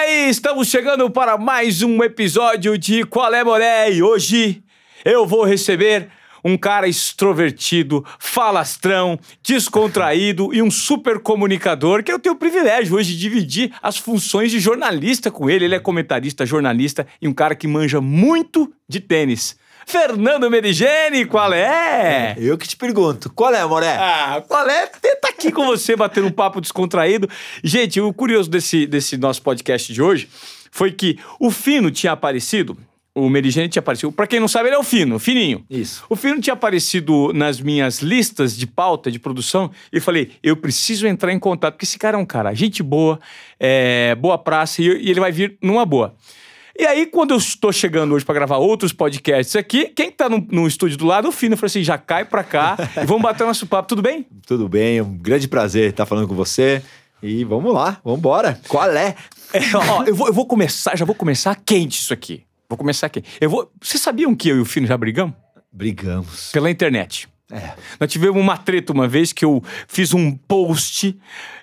aí, estamos chegando para mais um episódio de Qual é Moré e hoje eu vou receber um cara extrovertido, falastrão, descontraído e um super comunicador que eu tenho o privilégio hoje de dividir as funções de jornalista com ele. Ele é comentarista, jornalista e um cara que manja muito de tênis. Fernando Merigene, qual é? Eu que te pergunto, qual é, Moré? Ah, qual é? Tá aqui com você, batendo um papo descontraído. Gente, o curioso desse, desse nosso podcast de hoje foi que o Fino tinha aparecido o Merigene tinha aparecido. Pra quem não sabe, ele é o Fino, o Fininho. Isso. O Fino tinha aparecido nas minhas listas de pauta, de produção, e eu falei: eu preciso entrar em contato, porque esse cara é um cara, gente boa, é, boa praça, e, e ele vai vir numa boa. E aí, quando eu estou chegando hoje para gravar outros podcasts aqui, quem tá no, no estúdio do lado? O Fino. Falei assim: já cai pra cá e vamos bater nosso papo, tudo bem? Tudo bem, é um grande prazer estar falando com você. E vamos lá, vamos embora. Qual é? é ó, eu, vou, eu vou começar, já vou começar quente isso aqui. Vou começar aqui. Eu vou. Vocês sabiam que eu e o Fino já brigamos? Brigamos. Pela internet. É. Nós tivemos uma treta uma vez que eu fiz um post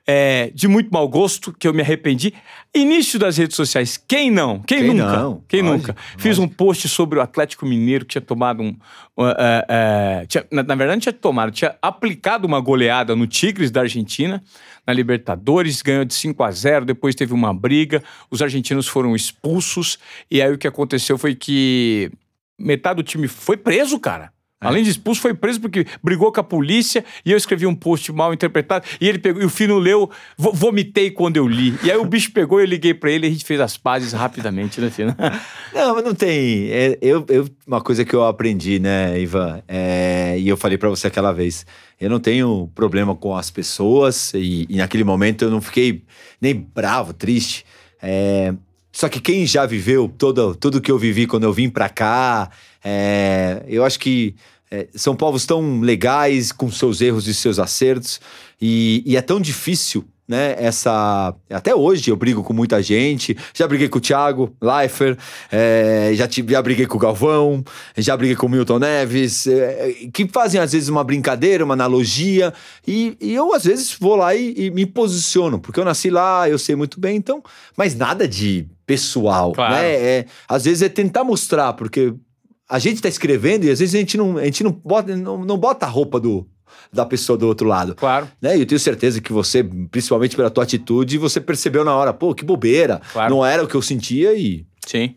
é, de muito mau gosto, que eu me arrependi. Início das redes sociais. Quem não? Quem, Quem nunca? não? Quem Lógico, nunca? Fiz um lógico. post sobre o Atlético Mineiro que tinha tomado um. uh, uh, uh, tinha- na, na verdade, não tinha tomado, tinha aplicado uma goleada no Tigres da Argentina, na Libertadores, ganhou de 5 a 0 depois teve uma briga, os argentinos foram expulsos, e aí o que aconteceu foi que metade do time foi preso, cara. Além de expulso, foi preso porque brigou com a polícia e eu escrevi um post mal interpretado. E ele pegou, e o Fino leu, vo- vomitei quando eu li. E aí o bicho pegou, eu liguei pra ele e a gente fez as pazes rapidamente, né, Fino? Não, mas não tem. é, eu, eu- uma coisa que eu aprendi, né, Ivan, é, e eu falei pra você aquela vez, eu não tenho problema com as pessoas, e, e naquele momento eu não fiquei nem bravo, triste. é, só que quem já viveu todo, tudo que eu vivi quando eu vim pra cá, é, eu acho que é, são povos tão legais, com seus erros e seus acertos, e, e é tão difícil, né? Essa. Até hoje eu brigo com muita gente, já briguei com o Thiago Leifert, é, já, tive, já briguei com o Galvão, já briguei com o Milton Neves, é, que fazem às vezes uma brincadeira, uma analogia, e, e eu às vezes vou lá e, e me posiciono, porque eu nasci lá, eu sei muito bem, então, mas nada de pessoal, Claro. né? É, às vezes é tentar mostrar, porque a gente tá escrevendo e às vezes a gente não, a gente não, bota, não, não bota a roupa do, da pessoa do outro lado. Claro. Né? E eu tenho certeza que você, principalmente pela tua atitude, você percebeu na hora, pô, que bobeira. Claro. Não era o que eu sentia e. Sim.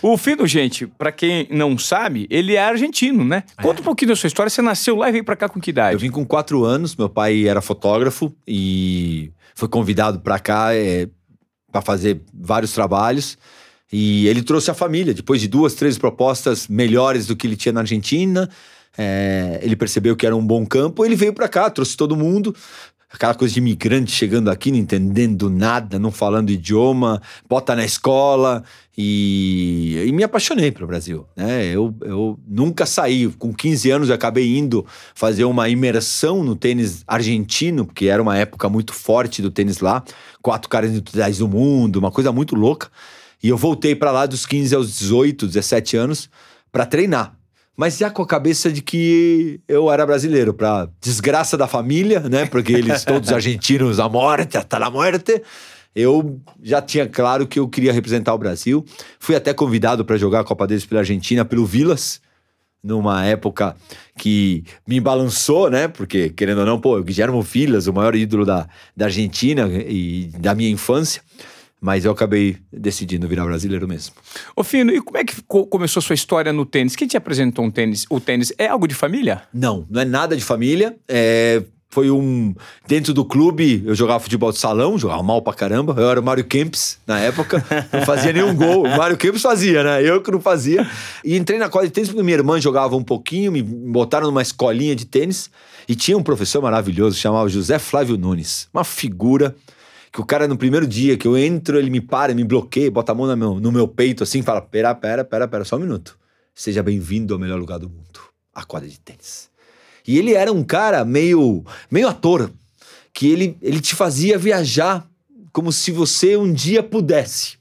O Fino, gente, pra quem não sabe, ele é argentino, né? Conta um pouquinho da sua história. Você nasceu lá e veio pra cá com que Eu idade? vim com quatro anos, meu pai era fotógrafo e foi convidado pra cá é, para fazer vários trabalhos. E ele trouxe a família, depois de duas, três propostas melhores do que ele tinha na Argentina. É, ele percebeu que era um bom campo, ele veio pra cá, trouxe todo mundo. Aquela coisa de imigrante chegando aqui, não entendendo nada, não falando idioma, bota na escola. E, e me apaixonei pelo Brasil. Né? Eu, eu nunca saí. Com 15 anos eu acabei indo fazer uma imersão no tênis argentino, porque era uma época muito forte do tênis lá. Quatro caras individuais do mundo, uma coisa muito louca. E eu voltei pra lá dos 15 aos 18, 17 anos pra treinar. Mas já com a cabeça de que eu era brasileiro, pra desgraça da família, né? Porque eles todos argentinos, a morte, hasta la muerte. Eu já tinha claro que eu queria representar o Brasil. Fui até convidado para jogar a Copa deles pela Argentina, pelo Vilas, numa época que me balançou, né? Porque, querendo ou não, pô, o Guilherme Vilas, o maior ídolo da, da Argentina e da minha infância. Mas eu acabei decidindo virar brasileiro mesmo. Ô, Fino, e como é que co- começou a sua história no tênis? Quem te apresentou um tênis? O tênis é algo de família? Não, não é nada de família. É, foi um. Dentro do clube, eu jogava futebol de salão, jogava mal pra caramba. Eu era o Mário Kempis na época, não fazia nenhum gol. O Mário Kempis fazia, né? Eu que não fazia. E entrei na quadra de tênis porque minha irmã jogava um pouquinho, me botaram numa escolinha de tênis. E tinha um professor maravilhoso, chamava José Flávio Nunes. Uma figura que o cara no primeiro dia que eu entro, ele me para, me bloqueia, bota a mão no meu, no meu peito assim, fala: pera, pera, pera, pera, só um minuto. Seja bem-vindo ao melhor lugar do mundo, a quadra de tênis. E ele era um cara meio, meio ator, que ele, ele te fazia viajar como se você um dia pudesse.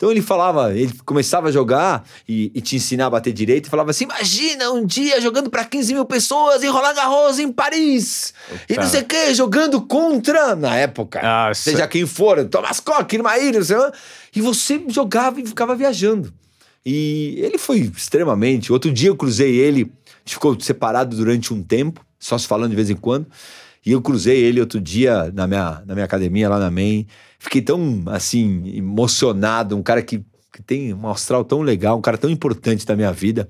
Então ele falava, ele começava a jogar e, e te ensinar a bater direito e falava assim: imagina um dia jogando para 15 mil pessoas em Roland Garros, em Paris. E não sei o que, jogando contra, na época, Nossa. seja quem for, Thomas Koch, Irmaír, não sei lá. E você jogava e ficava viajando. E ele foi extremamente. Outro dia eu cruzei ele, a gente ficou separado durante um tempo, só se falando de vez em quando. E eu cruzei ele outro dia na minha, na minha academia lá na MEI. Fiquei tão, assim, emocionado. Um cara que, que tem um astral tão legal, um cara tão importante na minha vida.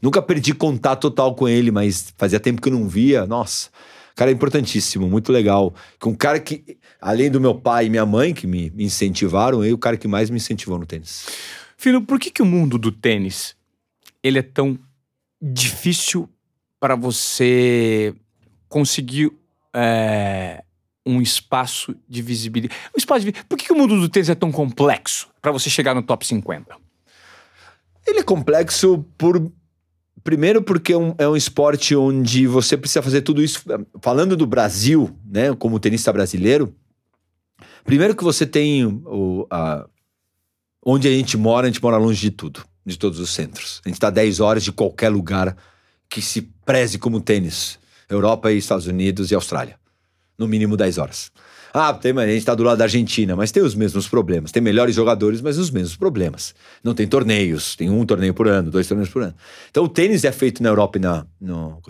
Nunca perdi contato total com ele, mas fazia tempo que eu não via. Nossa, cara é importantíssimo, muito legal. Com um cara que, além do meu pai e minha mãe, que me, incentivaram, é o cara que mais me incentivou no tênis. Filho, por que, que o mundo do tênis ele é tão difícil para você conseguir é, um espaço de visibilidade? Um espaço de... Por que, que o mundo do tênis é tão complexo para você chegar no top 50? Ele é complexo por. Primeiro, porque é um, é um esporte onde você precisa fazer tudo isso. Falando do Brasil, né, como tenista brasileiro, primeiro que você tem o, a, onde a gente mora, a gente mora longe de tudo, de todos os centros. A gente está 10 horas de qualquer lugar que se preze como tênis. Europa e Estados Unidos e Austrália. No mínimo 10 horas. Ah, tem, a gente está do lado da Argentina, mas tem os mesmos problemas. Tem melhores jogadores, mas os mesmos problemas. Não tem torneios, tem um torneio por ano, dois torneios por ano. Então o tênis é feito na Europa e na. No...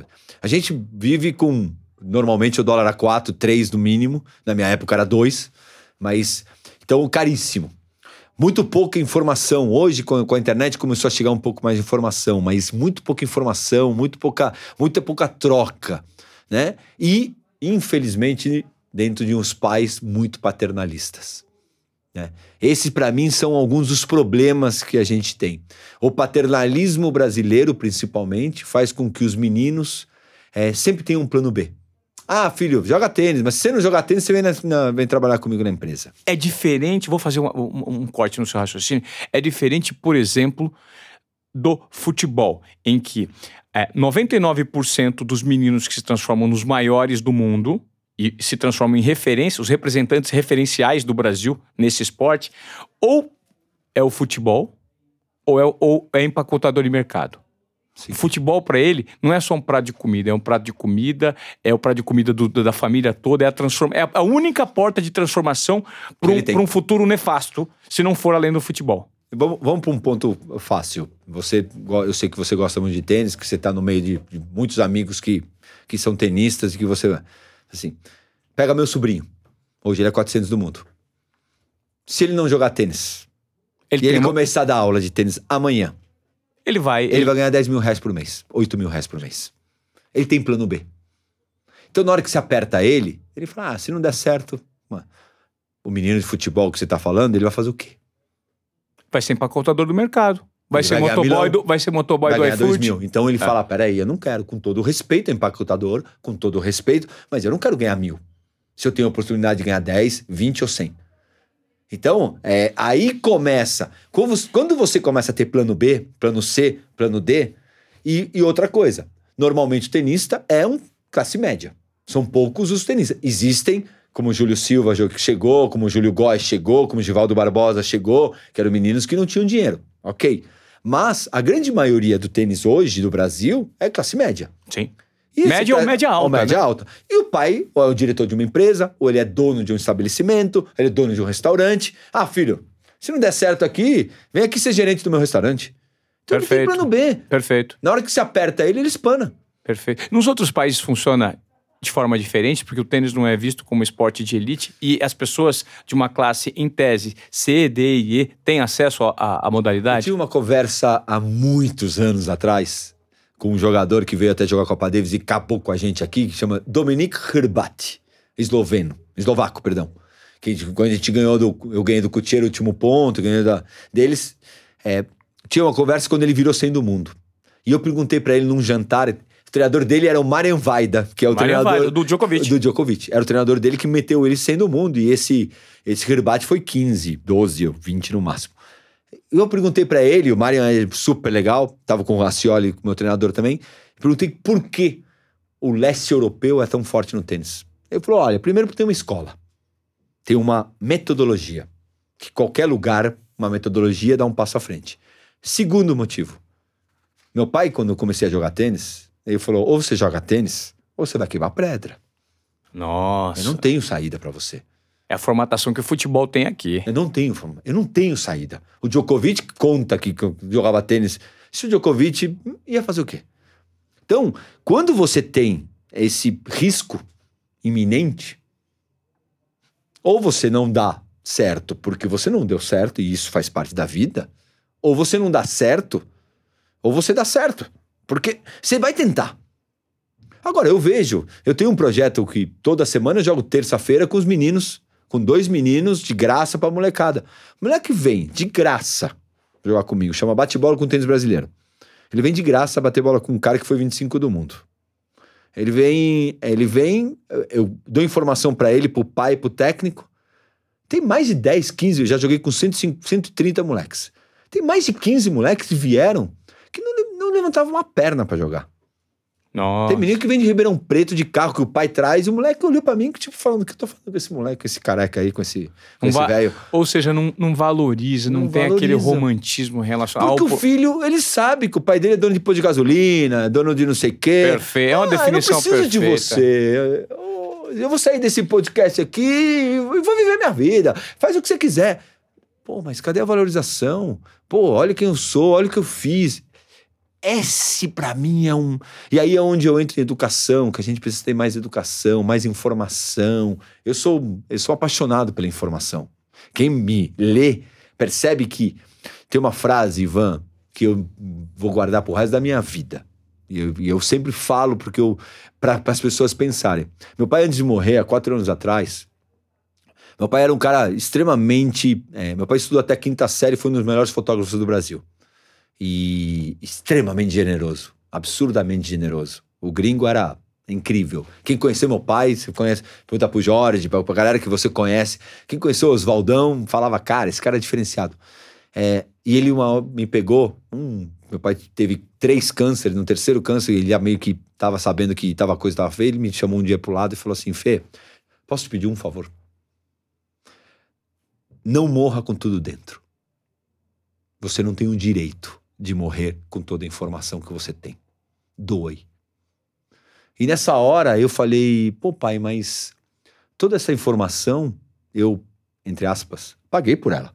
A gente vive com. Normalmente o dólar a 4, 3 no mínimo. Na minha época era 2. Mas. Então, caríssimo. Muito pouca informação. Hoje, com, a internet, começou a chegar um pouco mais de informação, mas muito pouca informação, muito pouca, muita pouca troca. Né? E, infelizmente, dentro de uns pais muito paternalistas. Né? Esses, para mim, são alguns dos problemas que a gente tem. O paternalismo brasileiro, principalmente, faz com que os meninos é, sempre tenham um plano B. Ah, filho, joga tênis, mas se você não jogar tênis, você vem, na, na, vem trabalhar comigo na empresa. É diferente, vou fazer um, um, um corte no seu raciocínio. É diferente, por exemplo, do futebol, em que é, 99% dos meninos que se transformam nos maiores do mundo e se transformam em referência, os representantes referenciais do Brasil nesse esporte, ou é o futebol, ou é, ou é empacotador de mercado. Sim. O futebol para ele não é só um prato de comida, é um prato de comida, é o prato de comida do, da família toda, é a, transforma, é a única porta de transformação para um, um, futuro nefasto, se não for além do futebol. Vamos, vamos para um ponto fácil. Você, eu sei que você gosta muito de tênis, que você está no meio de, de, muitos amigos que, que são tenistas e que você Assim, pega meu sobrinho. Hoje ele é 400 do mundo. Se ele não jogar tênis ele e ele começar a dar aula de tênis amanhã, ele vai. Ele, ele, vai ganhar 10 mil reais por mês, 8 mil reais por mês. Ele tem plano B. Então, na hora que você aperta ele, ele fala: ah, se não der certo, mano, o menino de futebol que você tá falando, ele vai fazer o quê? Vai ser empacotador do mercado. Vai ser, motoboy do, vai ser motoboy vai do iFood. mil. Então ele é. fala: peraí, eu não quero, com todo o respeito, empacotador, com todo o respeito, mas eu não quero ganhar mil. Se eu tenho a oportunidade de ganhar 10, 20 ou 100. Então, é, aí começa. Quando você começa a ter plano B, plano C, plano D, e, e outra coisa, normalmente o tenista é um classe média. São poucos os tenistas. Existem, como o Júlio Silva chegou, como o Júlio Góes chegou, como o Givaldo Barbosa chegou, que eram meninos que não tinham dinheiro. Ok. Mas a grande maioria do tênis hoje do Brasil é classe média. Sim. Média ou média alta. Ou média né? alta. E o pai, ou é o diretor de uma empresa, ou ele é dono de um estabelecimento, ele é dono de um restaurante. Ah, filho, se não der certo aqui, vem aqui ser gerente do meu restaurante. Então Perfeito. ele tem plano B. Perfeito. Na hora que se aperta ele, ele espana. Perfeito. Nos outros países funciona de forma diferente, porque o tênis não é visto como esporte de elite e as pessoas de uma classe, em tese, C, D e E, têm acesso à modalidade? Eu tive uma conversa há muitos anos atrás com um jogador que veio até jogar Copa Davis e acabou com a gente aqui, que chama Dominik Hrbat, esloveno, eslovaco, perdão. Que quando a gente ganhou do, eu ganhei do Cutiero o último ponto, ganhei da, deles, é, tinha uma conversa quando ele virou sendo do mundo. E eu perguntei para ele num jantar, o treinador dele era o Marian Vaida, que é o Marian treinador Vaida, do Djokovic. Do Djokovic. Era o treinador dele que meteu ele sendo o mundo. E esse, esse rebate foi 15, 12 ou 20 no máximo. Eu perguntei para ele, o Marian é super legal, tava com o Racioli, meu treinador também. Perguntei por que o leste europeu é tão forte no tênis. Ele falou: olha, primeiro porque tem uma escola, tem uma metodologia, que qualquer lugar, uma metodologia, dar um passo à frente. Segundo motivo. Meu pai, quando eu comecei a jogar tênis, ele falou: ou você joga tênis, ou você vai queimar pedra. Nossa. Eu não tenho saída para você. É a formatação que o futebol tem aqui. Eu não tenho, eu não tenho saída. O Djokovic conta que jogava tênis. Se o Djokovic ia fazer o quê? Então, quando você tem esse risco iminente, ou você não dá certo porque você não deu certo e isso faz parte da vida, ou você não dá certo, ou você dá certo, porque você vai tentar. Agora, eu vejo, eu tenho um projeto que toda semana eu jogo terça-feira com os meninos, com dois meninos de graça pra molecada. O moleque vem de graça jogar comigo, chama bate-bola com tênis brasileiro. Ele vem de graça bater bola com um cara que foi 25 do mundo. Ele vem, ele vem, eu dou informação para ele, pro pai, pro técnico. Tem mais de 10, 15, eu já joguei com 105, 130 moleques. Tem mais de 15 moleques que vieram que não, não levantavam uma perna para jogar. Nossa. Tem menino que vem de Ribeirão Preto de carro que o pai traz, e o moleque olhou pra mim, tipo, falando: o que eu tô falando com esse moleque, com esse careca aí, com esse, com esse velho? Ou seja, não, não valoriza, não, não tem valoriza. aquele romantismo relacionado Porque ao... o filho, ele sabe que o pai dele é dono de pôr de gasolina, dono de não sei o quê. Perfeito, é uma ah, definição eu não preciso perfeita. de você. Eu vou sair desse podcast aqui e vou viver minha vida. Faz o que você quiser. Pô, mas cadê a valorização? Pô, olha quem eu sou, olha o que eu fiz. Esse, para mim, é um. E aí é onde eu entro em educação, que a gente precisa ter mais educação, mais informação. Eu sou, eu sou apaixonado pela informação. Quem me lê percebe que tem uma frase, Ivan, que eu vou guardar pro resto da minha vida. E eu, eu sempre falo porque eu. para as pessoas pensarem. Meu pai, antes de morrer, há quatro anos atrás, meu pai era um cara extremamente. É, meu pai estudou até quinta série, foi um dos melhores fotógrafos do Brasil e extremamente generoso, absurdamente generoso. O gringo era incrível. Quem conheceu meu pai, você conhece, pergunta pro Jorge, pra, pra galera que você conhece. Quem conheceu o Oswaldão, falava, cara, esse cara é diferenciado. É, e ele uma, me pegou, hum, meu pai teve três cânceres, no terceiro câncer, ele já meio que tava sabendo que tava, coisa tava feia, ele me chamou um dia pro lado e falou assim, Fê, posso te pedir um favor? Não morra com tudo dentro. Você não tem o direito de morrer com toda a informação que você tem. Doe. E nessa hora eu falei, pô, pai, mas toda essa informação eu, entre aspas, paguei por ela.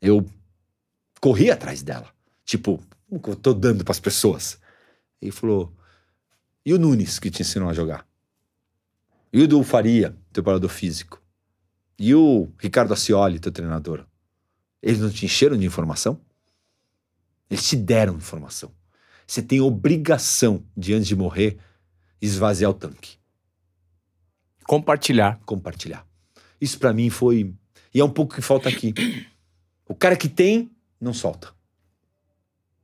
Eu corri atrás dela. Tipo, como que eu tô dando para as pessoas? Ele falou: e o Nunes que te ensinou a jogar? E o do Faria, teu preparador físico? E o Ricardo Ascioli, teu treinador? Eles não te encheram de informação? Eles te deram informação. Você tem obrigação de, antes de morrer, esvaziar o tanque. Compartilhar. Compartilhar. Isso para mim foi. E é um pouco que falta aqui. O cara que tem, não solta.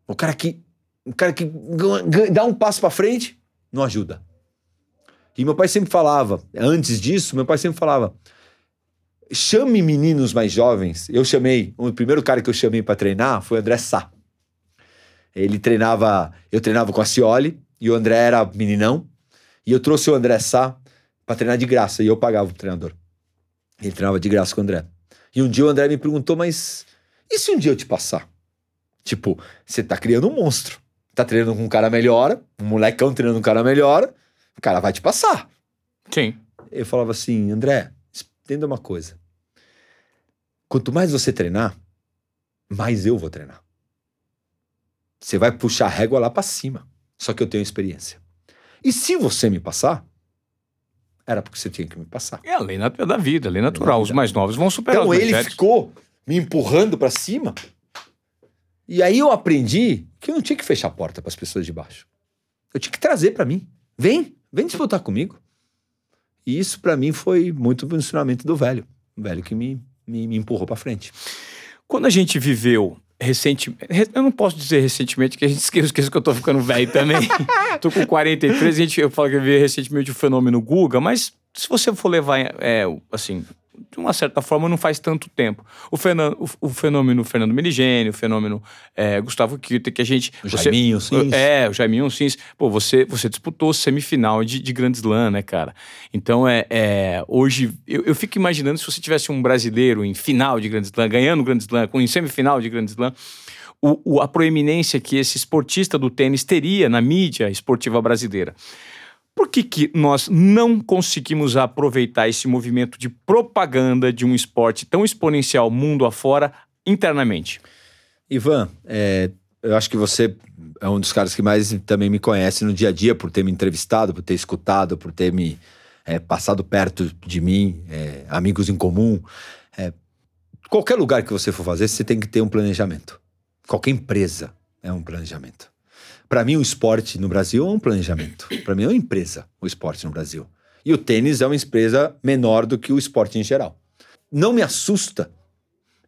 O cara que. O cara que dá um passo para frente, não ajuda. E meu pai sempre falava, antes disso, meu pai sempre falava: chame meninos mais jovens. Eu chamei, o primeiro cara que eu chamei para treinar foi o André Sá. Ele treinava, eu treinava com a Cioli e o André era meninão. E eu trouxe o André Sá pra treinar de graça e eu pagava o treinador. Ele treinava de graça com o André. E um dia o André me perguntou, mas e se um dia eu te passar? Tipo, você tá criando um monstro. Tá treinando com um cara melhor, um molecão treinando com um cara melhor, o cara vai te passar. Sim. Eu falava assim, André, entenda uma coisa. Quanto mais você treinar, mais eu vou treinar. Você vai puxar a régua lá para cima. Só que eu tenho experiência. E se você me passar, era porque você tinha que me passar. É a lei da vida, a lei natural. Os mais novos vão superar Então ele ficou me empurrando para cima. E aí eu aprendi que eu não tinha que fechar a porta para as pessoas de baixo. Eu tinha que trazer para mim. Vem, vem disputar comigo. E isso para mim foi muito o ensinamento do velho. O velho que me, me, me empurrou para frente. Quando a gente viveu recentemente. Eu não posso dizer recentemente, que a gente esquece, que eu tô ficando velho também. tô com 43, a gente, eu falo que eu vi recentemente o fenômeno Guga, mas se você for levar, é, assim, de uma certa forma, não faz tanto tempo. O, fenômeno, o, o fenômeno Fernando Meligeni, o fenômeno é, Gustavo Kirter, que a gente... O você, Jaiminho Sims. É, o Jaiminho Sims. Pô, você, você disputou semifinal de, de Grand Slam, né, cara? Então, é, é hoje, eu, eu fico imaginando se você tivesse um brasileiro em final de Grand Slam, ganhando Grand Slam, com em semifinal de Grand Slam, o, o, a proeminência que esse esportista do tênis teria na mídia esportiva brasileira. Por que, que nós não conseguimos aproveitar esse movimento de propaganda de um esporte tão exponencial mundo afora internamente? Ivan, é, eu acho que você é um dos caras que mais também me conhece no dia a dia, por ter me entrevistado, por ter escutado, por ter me é, passado perto de mim, é, amigos em comum. É, qualquer lugar que você for fazer, você tem que ter um planejamento. Qualquer empresa é um planejamento. Para mim, o esporte no Brasil é um planejamento. Para mim, é uma empresa, o esporte no Brasil. E o tênis é uma empresa menor do que o esporte em geral. Não me assusta.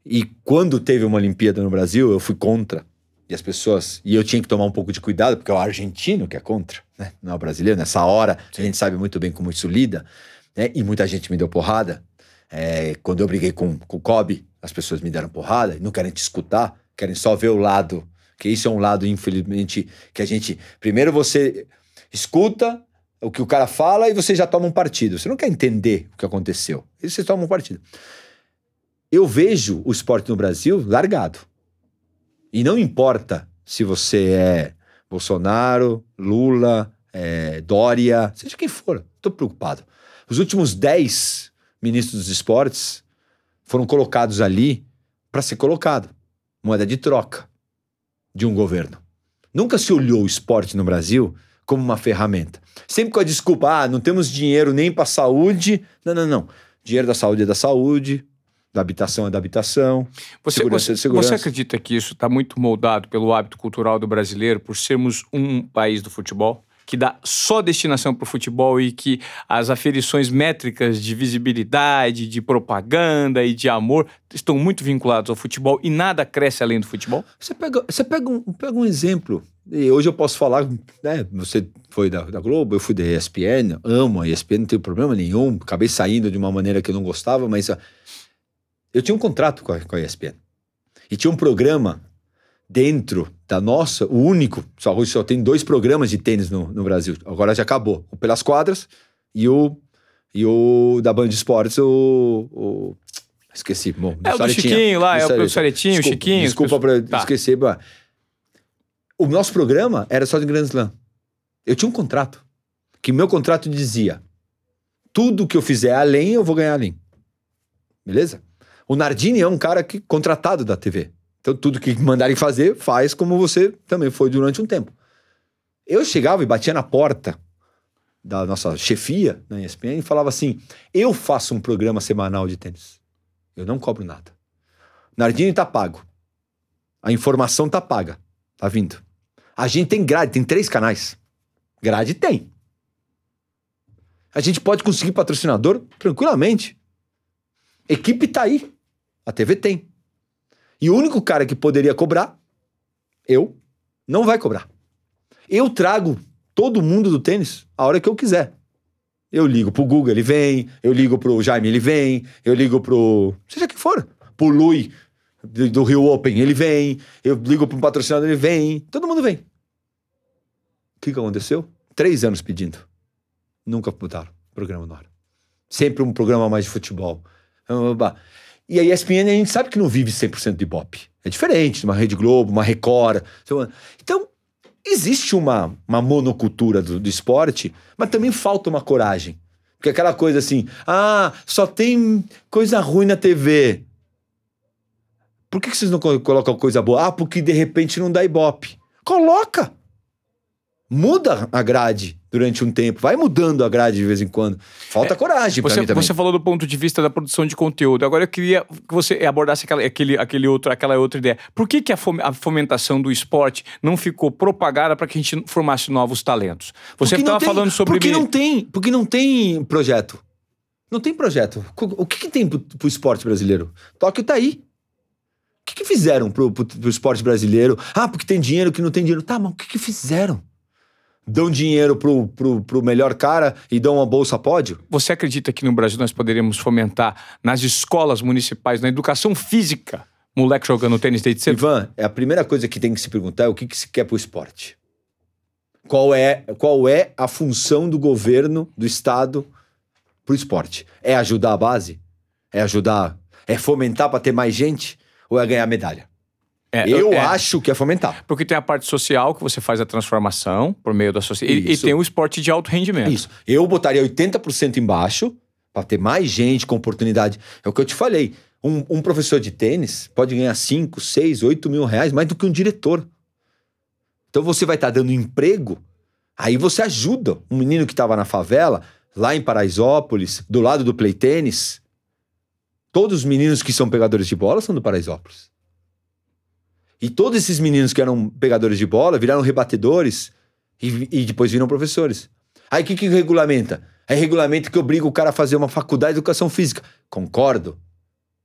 E quando teve uma Olimpíada no Brasil, eu fui contra. E as pessoas. E eu tinha que tomar um pouco de cuidado, porque é o argentino que é contra, né? não é o brasileiro. Nessa hora, Sim. a gente sabe muito bem como isso lida. Né? E muita gente me deu porrada. É, quando eu briguei com, com o Kobe, as pessoas me deram porrada não querem te escutar, querem só ver o lado que isso é um lado, infelizmente, que a gente. Primeiro você escuta o que o cara fala e você já toma um partido. Você não quer entender o que aconteceu. E você toma um partido. Eu vejo o esporte no Brasil largado. E não importa se você é Bolsonaro, Lula, é, Dória, seja quem for, estou preocupado. Os últimos 10 ministros dos esportes foram colocados ali para ser colocado moeda de troca de um governo. Nunca se olhou o esporte no Brasil como uma ferramenta. Sempre com a desculpa, ah, não temos dinheiro nem para saúde. Não, não, não. Dinheiro da saúde é da saúde, da habitação é da habitação, você, segurança você, é segurança. Você acredita que isso está muito moldado pelo hábito cultural do brasileiro, por sermos um país do futebol? Que dá só destinação para o futebol e que as aferições métricas de visibilidade, de propaganda e de amor estão muito vinculados ao futebol e nada cresce além do futebol? Você pega, você pega, um, pega um exemplo. E hoje eu posso falar, né? Você foi da, da Globo, eu fui da ESPN, amo a ESPN, não tenho problema nenhum. Acabei saindo de uma maneira que eu não gostava, mas eu tinha um contrato com a, com a ESPN. E tinha um programa dentro da nossa, o único, só, só tem dois programas de tênis no, no Brasil. Agora já acabou. O Pelas Quadras e o, e o da Band Esportes, o, o Esqueci. Bom, é o do Chiquinho lá, é o Aretinho, o Chiquinho. Desculpa para tá. esquecer. Bah. O nosso programa era só de Grand Slam. Eu tinha um contrato. Que meu contrato dizia: tudo que eu fizer além, eu vou ganhar além. Beleza? O Nardini é um cara que contratado da TV. Então, tudo que mandarem fazer, faz como você também foi durante um tempo. Eu chegava e batia na porta da nossa chefia na ESPN e falava assim: eu faço um programa semanal de tênis. Eu não cobro nada. Nardini tá pago. A informação tá paga. Tá vindo. A gente tem grade, tem três canais. Grade tem. A gente pode conseguir patrocinador tranquilamente. Equipe tá aí. A TV tem. E o único cara que poderia cobrar, eu, não vai cobrar. Eu trago todo mundo do tênis a hora que eu quiser. Eu ligo pro Google, ele vem. Eu ligo pro Jaime, ele vem. Eu ligo pro. seja que for. Pro Lui, do Rio Open, ele vem. Eu ligo pro patrocinador, ele vem. Todo mundo vem. O que, que aconteceu? Três anos pedindo. Nunca botaram programa na hora. Sempre um programa mais de futebol. E a ESPN a gente sabe que não vive 100% de Ibope. É diferente, uma Rede Globo, uma Record. Então, existe uma, uma monocultura do, do esporte, mas também falta uma coragem. Porque aquela coisa assim, ah, só tem coisa ruim na TV. Por que, que vocês não colocam coisa boa? Ah, porque de repente não dá Ibope. Coloca! Muda a grade durante um tempo. Vai mudando a grade de vez em quando. Falta é, coragem você, mim também. Você falou do ponto de vista da produção de conteúdo. Agora eu queria que você abordasse aquela, aquele, aquele outro, aquela outra ideia. Por que, que a, fomentação do esporte não ficou propagada para que a gente formasse novos talentos? Você estava falando sobre... Porque não tem, porque não tem projeto. Não tem projeto. O que, que tem pro, pro esporte brasileiro? Tóquio tá aí. O que, que fizeram pro, pro, pro esporte brasileiro? Ah, porque tem dinheiro que não tem dinheiro. Tá, mas o que, que fizeram? Dão dinheiro pro, pro, pro melhor cara e dão uma bolsa pódio? Você acredita que no Brasil nós poderíamos fomentar nas escolas municipais, na educação física, moleque jogando tênis desde cedo? Ivan, é a primeira coisa que tem que se perguntar é o que, que se quer pro esporte. Qual é, qual é a função do governo, do Estado pro esporte? É ajudar a base? É ajudar? É fomentar para ter mais gente? Ou é ganhar medalha? É, Eu é, acho que é fomentar. Porque tem a parte social, que você faz a transformação por meio da sociedade. E, tem o esporte de alto rendimento. Isso. Eu botaria 80% embaixo para ter mais gente com oportunidade. É o que eu te falei. Um, um professor de tênis pode ganhar 5, 6, 8 mil reais mais do que um diretor. Então você vai estar dando emprego, aí você ajuda um menino que estava na favela, lá em Paraisópolis, do lado do play tênis. Todos os meninos que são pegadores de bola são do Paraisópolis. E todos esses meninos que eram pegadores de bola viraram rebatedores e, e depois viram professores. Aí o que, que regulamenta? É regulamento que obriga o cara a fazer uma faculdade de educação física. Concordo.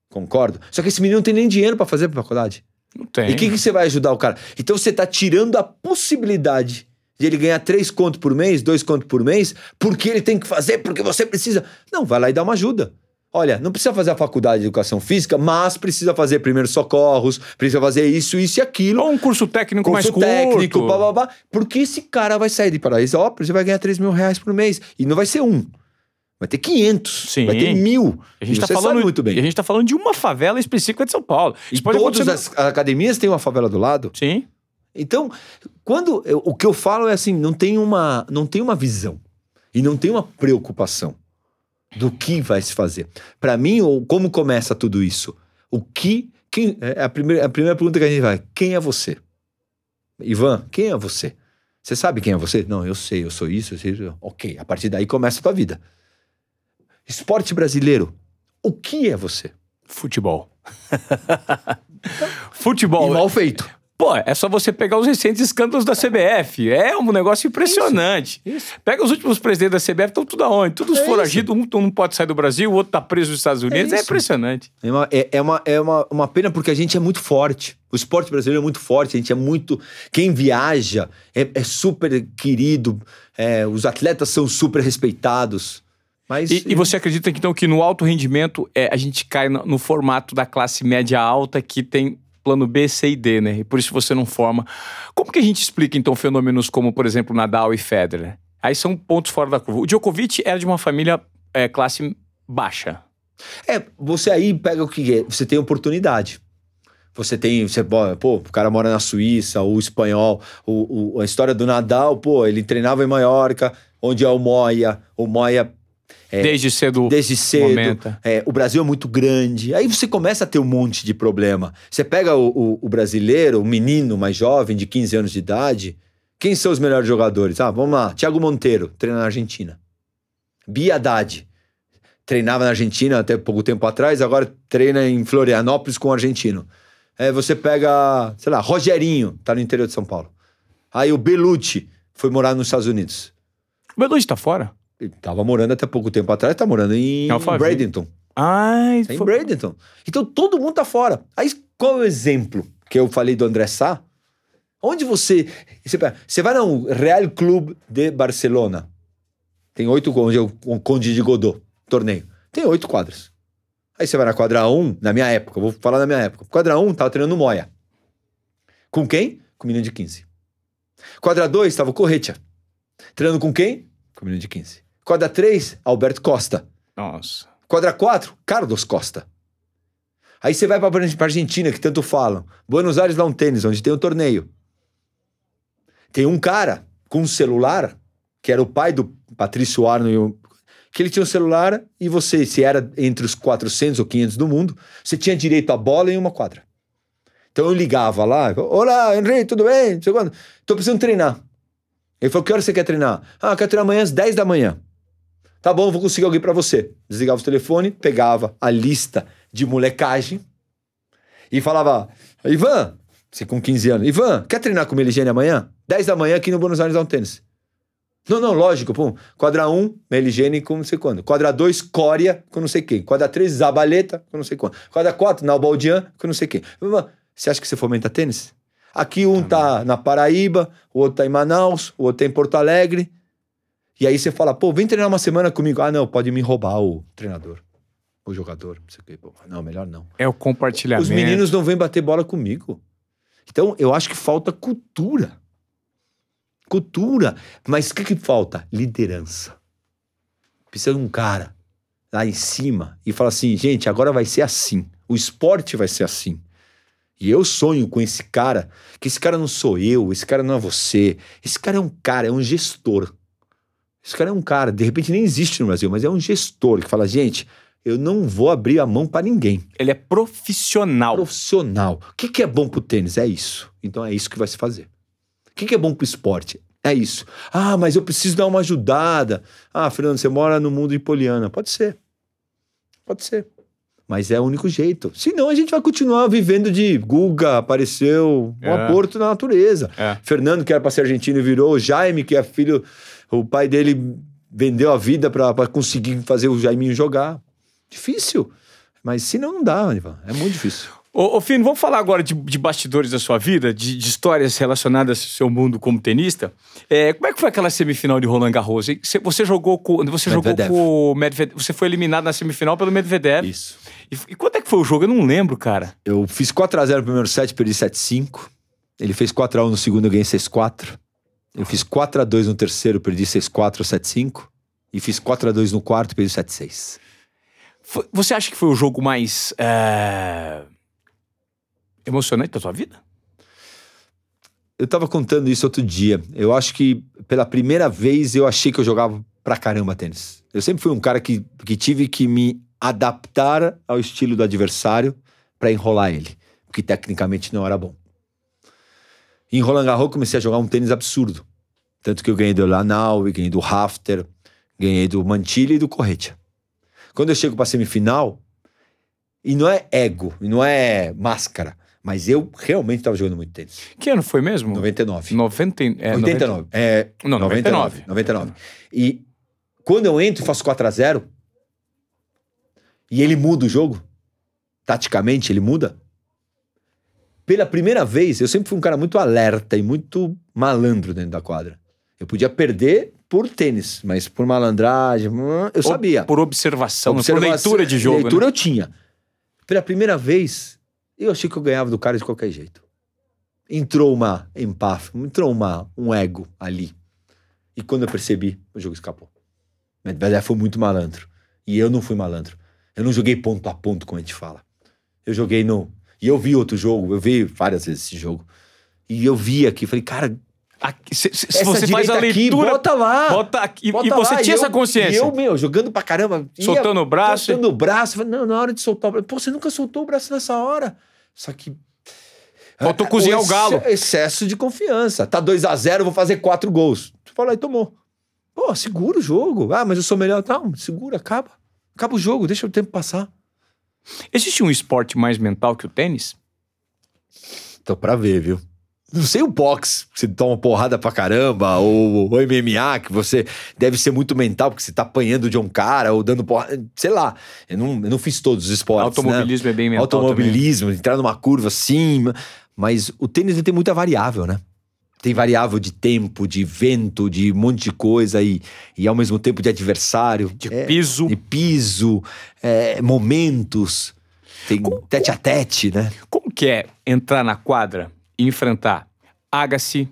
Concordo. Só que esse menino não tem nem dinheiro para fazer a faculdade. Não tem. E o que, que você vai ajudar o cara? Então você tá tirando a possibilidade de ele ganhar três contos por mês, dois contos por mês, porque ele tem que fazer, porque você precisa. Não, vai lá e dá uma ajuda. Olha, não precisa fazer a faculdade de educação física, mas precisa fazer primeiros socorros, precisa fazer isso, isso e aquilo. Ou um curso técnico mais Curso curto. técnico, blá, blá, blá. Porque esse cara vai sair de Paraisópolis e vai ganhar 3 mil reais por mês. E não vai ser um. Vai ter 500. Sim. Vai ter mil. A gente E tá você falando muito bem. E a gente tá falando de uma favela específica de São Paulo. E Isso pode todas acontecer. as academias têm uma favela do lado. Sim. Então, quando eu- o que eu falo é assim, não tem uma, não tem uma visão e não tem uma preocupação do que vai se fazer. Para mim, ou como começa tudo isso? O que, quem é a primeira, a primeira pergunta que a gente vai, quem é você? Ivan, quem é você? Você sabe quem é você? Não, eu sei, eu sou isso, eu sei. isso. OK, a partir daí começa a tua vida. Esporte brasileiro. O que é você? Futebol. Futebol. E mal feito. Pô, é só você pegar os recentes escândalos da CBF. É um negócio impressionante. Isso. Pega os últimos presidentes da CBF, estão tudo aonde? Todos É foragidos, um não pode sair do Brasil, o outro tá preso nos Estados Unidos. É, isso. impressionante. É, uma, é, é uma, é uma, uma pena porque a gente é muito forte. O esporte brasileiro é muito forte, a gente é muito. Quem viaja é, é super querido, é, os atletas são super respeitados. Mas. E, e você acredita então que no alto rendimento é, a gente cai no, no formato da classe média alta que tem plano B, C e D, né? E por isso você não forma. Como que a gente explica então fenômenos como, por exemplo, Nadal e Federer? Aí são pontos fora da curva. O Djokovic era de uma família é, classe baixa. É, você aí pega o que é. Você tem oportunidade. Você tem. Você, pô, o cara mora na Suíça, o espanhol, o, o- a história do Nadal, pô, ele treinava em Maiorca, onde é o Moia. O Moia Desde cedo. desde cedo. momenta. É, o Brasil é muito grande. Aí você começa a ter um monte de problema. Você pega o, o- o brasileiro, o menino mais jovem, de 15 anos de idade. Quem são os melhores jogadores? Ah, vamos lá. Thiago Monteiro, treina na Argentina. Bia Haddad, treinava na Argentina até pouco tempo atrás, agora treina em Florianópolis com o argentino. É, você pega, sei lá, Rogerinho, tá no interior de São Paulo. Aí o Belucci foi morar nos Estados Unidos. O Belucci tá fora? Ele tava morando até pouco tempo atrás, tá morando em Alphaville. Bradenton. Tá em foi- Bradenton. Então todo mundo tá fora. Aí qual é o exemplo que eu falei do André Sá? Onde você. Você, vai no Real Clube de Barcelona. Tem oito. Onde é o Conde de Godot, torneio. Tem oito quadras. Aí você vai na quadra 1, na minha época, vou falar na minha época. Quadra 1 tava treinando Moia. Com quem? Com o menino de 15. Quadra 2 tava o Corretia. Treinando com quem? Com o menino de 15. Quadra 3, Alberto Costa. Nossa. Quadra 4, Carlos Costa. Aí você vai para a Argentina, que tanto falam. Buenos Aires lá um tênis, onde tem o torneio. Tem um cara com um celular, que era o pai do Patrício Arno, que ele tinha um celular e você, se era entre os 400 ou 500 do mundo, você tinha direito à bola em uma quadra. Então eu ligava lá, olá, Henrique, tudo bem? Tô precisando treinar. Ele falou, que hora você quer treinar? Ah, eu quero treinar amanhã às 10 da manhã. Tá bom, vou conseguir alguém pra você. Desligava o telefone, pegava a lista de molecagem e falava: Ivan, você com 15 anos, Ivan, quer treinar com o Meligene amanhã? 10 da manhã aqui no Buenos Aires dá um tênis. Não, não, lógico, pum. Quadra 1, Meligene com não sei quando. Quadra 2, Cória com não sei quem. Quadra 3, Zabaleta com não sei quando. Quadra 4, Nalbaldian com não sei quem. Ivan, Você acha que você fomenta tênis? Aqui um tá na Paraíba, o outro tá em Manaus, o outro tá em Porto Alegre. E aí você fala, pô, vem treinar uma semana comigo. Ah, não, pode me roubar o treinador, o jogador. Não, sei o quê. Pô, não melhor não. É o compartilhamento. Os meninos não vêm bater bola comigo. Então, eu acho que falta cultura. Cultura. Mas o que, que falta? Liderança. Precisa de um cara lá em cima e fala assim: gente, agora vai ser assim. O esporte vai ser assim. E eu sonho com esse cara, que esse cara não sou eu, esse cara não é você. Esse cara é um cara, é um gestor. Esse cara é um cara, de repente nem existe no Brasil, mas é um gestor que fala: gente, eu não vou abrir a mão para ninguém. Ele é profissional. Profissional. O que, que é bom pro tênis? É isso. Então é isso que vai se fazer. O que, que é bom pro esporte? É isso. Ah, mas eu preciso dar uma ajudada. Ah, Fernando, você mora no mundo de Poliana. Pode ser. Pode ser. Mas é o único jeito. Senão a gente vai continuar vivendo de Guga, apareceu um É. aborto na natureza. É. Fernando, que era pra ser argentino, virou. Jaime, que é filho. O pai dele vendeu a vida pra pra conseguir fazer o Jaiminho jogar. Difícil. Mas senão não dá, Ivan. É muito difícil. Ô, ô Fino, vamos falar agora de, de bastidores da sua vida, de, de histórias relacionadas ao seu mundo como tenista. É, como é que foi aquela semifinal de Roland Garros? Você, você jogou com. Você jogou Medvedev. com o Medvedev. Você foi eliminado na semifinal pelo Medvedev. Isso. E, e quanto é que foi o jogo? Eu não lembro, cara. Eu fiz 4x0 no primeiro set, perdi 7x5. Ele fez 4x1 no segundo, eu ganhei 6x4. Eu fiz 4x2 no terceiro, perdi 6x4, 7x5. E fiz 4x2 no quarto, perdi 7x6. Foi- você acha que foi o jogo mais. é, emocionante da sua vida? Eu tava contando isso outro dia. Eu acho que pela primeira vez eu achei que eu jogava pra caramba tênis. Eu sempre fui um cara que, que tive que me adaptar ao estilo do adversário pra enrolar ele, porque tecnicamente não era bom. Em Roland Garros comecei a jogar um tênis absurdo. Tanto que eu ganhei do Lanal, ganhei do Rafter, ganhei do Mantilha e do Corretia. Quando eu chego pra semifinal, e não é ego, e não é máscara, mas eu realmente tava jogando muito tênis. Que ano foi mesmo? 99. 90, é, 89. É, Não, 99. 99. E quando eu entro e faço 4x0, e ele muda o jogo, taticamente ele muda. Pela primeira vez, eu sempre fui um cara muito alerta e muito malandro dentro da quadra. Eu podia perder por tênis, mas por malandragem, hum, eu sabia. Por observação, por Observação- leitura de jogo. Leitura né? eu tinha. Pela primeira vez, eu achei que eu ganhava do cara de qualquer jeito. Entrou uma empáfia, entrou uma, um ego ali. E quando eu percebi, o jogo escapou. Medvedev foi muito malandro. E eu não fui malandro. Eu não joguei ponto a ponto, como a gente fala. Eu joguei no. E eu vi outro jogo, eu vi várias vezes esse jogo. E eu vi aqui, falei, cara, Aqui, se, se- essa você faz a direita aqui, leitura. bota lá. bota aqui. Bota e você lá, tinha eu- essa consciência. Eu, meu, jogando pra caramba. ia Soltando o braço. Soltando o braço. Falei, não, na hora de soltar o braço. Pô, você nunca soltou o braço nessa hora. Só que. Faltou Ah, cozinhar o ex- galo. Excesso de confiança. Tá 2 a 0 eu vou fazer quatro gols. Tu falou e tomou. Pô, segura o jogo. Ah, mas eu sou melhor. Não, segura, acaba. Acaba o jogo, deixa o tempo passar. Existe um esporte mais mental que o tênis? Tô pra ver, viu? Não sei o boxe, que você toma porrada pra caramba, ou o MMA, que você deve ser muito mental, porque você tá apanhando de um cara, ou dando porrada, sei lá. Eu não, eu não fiz todos os esportes, né? Automobilismo é bem mental Automobilismo, entrar numa curva assim, mas o tênis tem muita variável, né? Tem variável de tempo, de vento, de um monte de coisa, e, e ao mesmo tempo de adversário. De É, piso. de piso, é, momentos, tem tete a tete, né? Como que é entrar na quadra e enfrentar Agassi,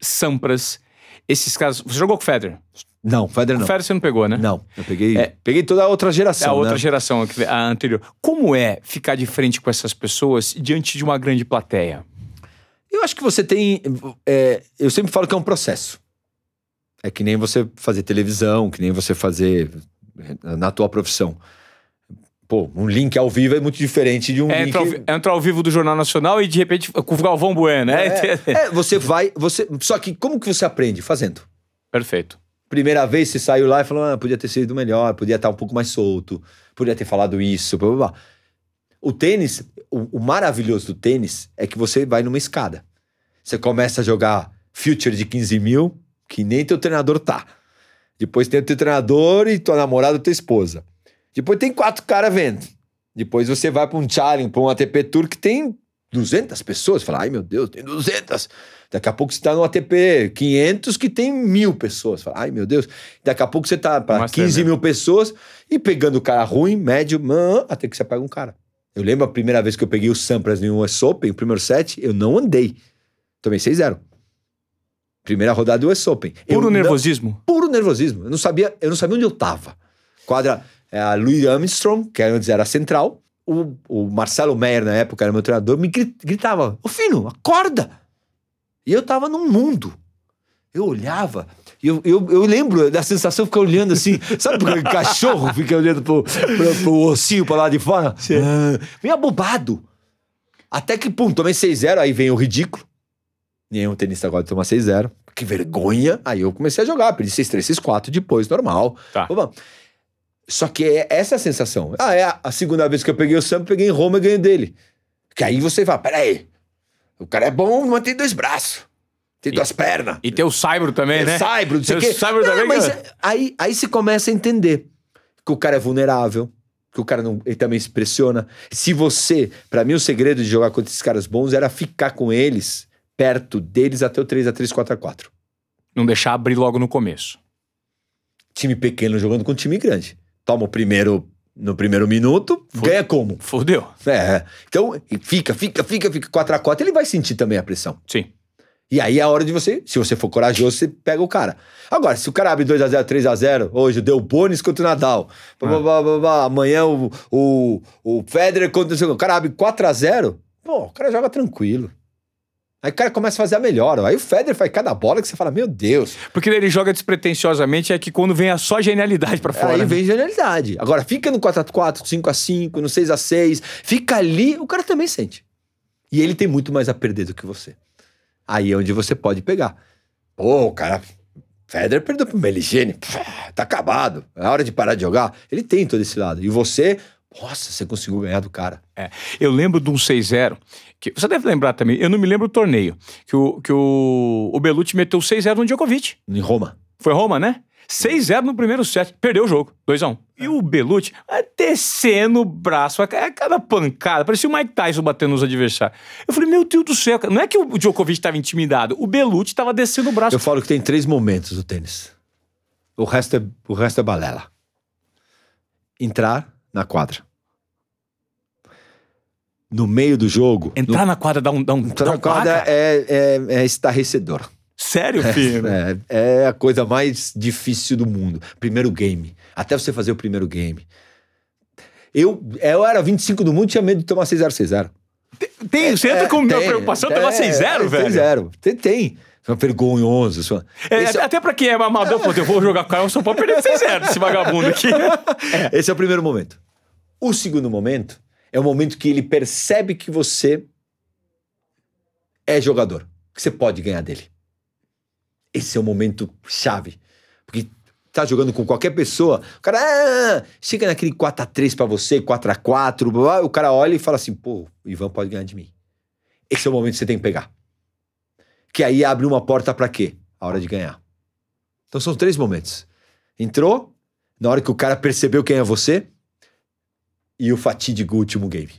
Sampras, esses caras... Você jogou com o Federer? Não, Federer O não. Federer você não pegou, né? Não, eu peguei, É. peguei toda a outra É geração, a outra né? geração, a anterior. Como é ficar de frente com essas pessoas diante de uma grande plateia? Eu acho que você tem. é, eu sempre falo que é um processo. É que nem você fazer televisão, que nem você fazer é, na tua profissão. Pô, um link ao vivo é muito diferente de um É link. ao, entrar ao vivo do Jornal Nacional e de repente com o Galvão Bueno, né? É, é, você vai. Você, só que como que você aprende? Fazendo. Perfeito. Primeira vez você saiu lá e falou: ah, podia ter sido melhor, podia estar um pouco mais solto, podia ter falado isso, blá blá blá. O tênis, o, o maravilhoso do tênis é que você vai numa escada. Você começa a jogar future de 15 mil, que nem teu treinador tá. Depois tem o teu treinador e tua namorada, tua esposa. Depois tem quatro caras vendo. Depois você vai para um challenge, para um ATP Tour que tem 200 pessoas. Fala, ai meu Deus, tem 200. Daqui a pouco você tá no ATP 500 que tem mil pessoas. Fala, ai meu Deus. Daqui a pouco você tá para Master 15 mesmo. mil pessoas e pegando o cara ruim, médio, mã, até que você pega um cara. Eu lembro a primeira vez que eu peguei o Sampras em um US Open, o primeiro set, eu não andei. Tomei 6-0. Primeira rodada do US Open. Eu Puro não- nervosismo. puro nervosismo. Eu não sabia, eu não sabia onde eu tava. Quadra é a Louis Armstrong, que antes era central. O, o Marcelo Meyer, na época, era meu treinador, me gri- gritava: Ô Fino, acorda! E eu tava num mundo. Eu olhava, e eu, eu, eu lembro da sensação de ficar olhando assim, sabe porque o cachorro fica olhando pro, pro, pro ossinho pra lá de fora? Ah, meio abobado. Até que, pum, tomei 6-0, aí vem o ridículo. Nenhum tenista gosta de tomar 6-0. Que vergonha. Aí eu comecei a jogar, perdi 6-3, 6-4, depois, normal. Tá. Opa. Só que é essa a sensação. Ah, é a- segunda vez que eu peguei o Sam, peguei em Roma e ganhei dele. Que aí você fala, peraí, o cara é bom, mas tem dois braços. Tem duas pernas. E tem o Saibro também, né? Saibro, não sei o Tem quê. Saibro Não, também, mas é- aí, aí você começa a entender que o cara é vulnerável, que o cara não, ele também se pressiona. Se você, pra mim o segredo de jogar contra esses caras bons era ficar com eles, perto deles até o 3x3, 4x4. Não deixar abrir logo no começo. Time pequeno jogando com time grande. Toma o primeiro no primeiro minuto, ganha como? Fudeu. É. Então, e fica, fica, fica, fica 4x4, ele vai sentir também a pressão. Sim. E aí é a hora de você, se você for corajoso, você pega o cara. Agora, se o cara abre 2x0, 3x0, hoje deu bônus contra o Nadal. Ah. Blá, blá, blá, amanhã o, o, o Federer contra o o cara abre 4x0, pô, o cara joga tranquilo. Aí o cara começa a fazer a melhor. Aí o Federer faz cada bola que você fala, meu Deus. Porque ele joga despretensiosamente, é que quando vem a só genialidade pra fora. Aí né? vem genialidade. Agora, fica no 4x4, 5x5, no 6x6, fica ali, o cara também sente. E ele tem muito mais a perder do que você. Aí é onde você pode pegar. Pô, o cara. Federer perdeu pro Meligene. Tá acabado. É hora de parar de jogar. Ele tem todo esse lado. E você, nossa, você conseguiu ganhar do cara. É. Eu lembro de um 6-0, que você deve lembrar também, eu não me lembro o torneio, que o, que o, o Belucci meteu 6-0 no Djokovic. Em Roma. Foi Roma, né? 6-0 no primeiro set, perdeu o jogo, 2x1. E o Belucci descendo o braço, a ca- cada pancada, parecia o Mike Tyson batendo nos adversários. Eu falei, meu Deus do céu, não é que o Djokovic estava intimidado, o Belucci estava descendo o braço. Eu falo que tem três momentos do tênis. O resto é, o resto é balela. Entrar na quadra. No meio do jogo. Entrar na quadra dá um, dá um, Entrar dá na um pá, quadra é, é, é estarrecedor. Sério, filho? É, é a coisa mais difícil do mundo. Primeiro game. Até você fazer o primeiro game. Eu, eu era 25 do mundo tinha medo de tomar 6-0, 6-0. Tem, você entra com É, tem, preocupação, é, tomar 6-0, velho. 6-0. Tem, tem. São vergonhoso. São... É, esse, é, Até pra quem é amador, pô, eu vou jogar com o eu só pode perder 6-0 esse vagabundo aqui. esse é o primeiro momento. O segundo momento é o momento que ele percebe que você é jogador. Que você pode ganhar dele. Esse é o momento chave. Porque tá jogando com qualquer pessoa, o cara ah, chega naquele 4x3 pra você, 4x4, blá, blá, o cara olha e fala assim: pô, o Ivan pode ganhar de mim. Esse é o momento que você tem que pegar. Que aí abre uma porta pra quê? A hora de ganhar. Então são três momentos. Entrou, na hora que o cara percebeu quem é você, e o fatídico último game.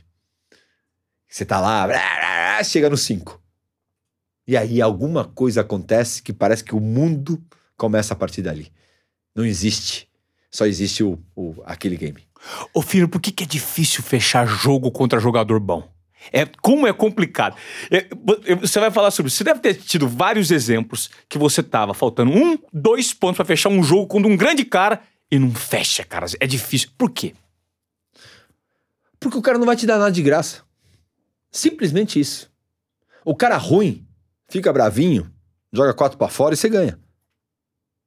Você tá lá, chega no 5. E aí alguma coisa acontece que parece que o mundo começa a partir dali. Não existe. Só existe o, o- aquele game. Ô, filho, por que, que é difícil fechar jogo contra jogador bom? É, como é complicado. É, vo- você vai falar sobre isso. Você deve ter tido vários exemplos que você tava faltando um, dois pontos pra fechar um jogo contra um grande cara e não fecha, cara. É difícil. Por quê? Porque o cara não vai te dar nada de graça. Simplesmente isso. O cara ruim fica bravinho, joga quatro pra fora e você ganha.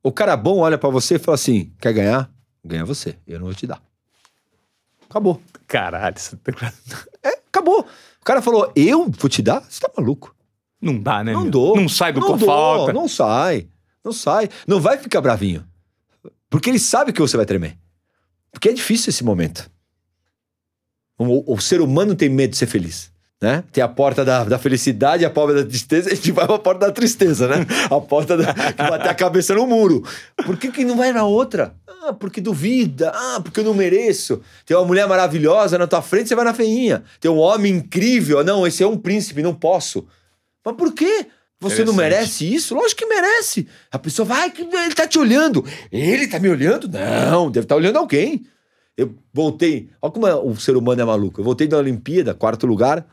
O cara bom olha pra você e fala assim: quer ganhar? Ganha você. Eu não vou te dar. Acabou. Caralho, isso É, acabou. O cara falou: eu vou te dar? Você tá maluco? não dá, né? Não meu? dou. Não sai do não dou, falta. Não sai. Não sai. Não vai ficar bravinho. Porque ele sabe que você vai tremer. Porque é difícil esse momento. O, o ser humano tem medo de ser feliz. Né? Tem a porta da, da felicidade, a porta da tristeza, a gente vai pra porta da tristeza, né? A porta da, que bater a cabeça no muro. Por que, que não vai na outra? Ah, porque duvida. Ah, porque eu não mereço. Tem uma mulher maravilhosa na tua frente, você vai na feinha. Tem um homem incrível. Não, esse é um príncipe, não posso. Mas por quê? Você não merece isso? Lógico que merece. A pessoa vai, ele tá te olhando. Ele tá me olhando? Não, deve estar tá olhando alguém. Eu voltei. Olha como é, o ser humano é maluco. Eu voltei da Olimpíada, quarto lugar.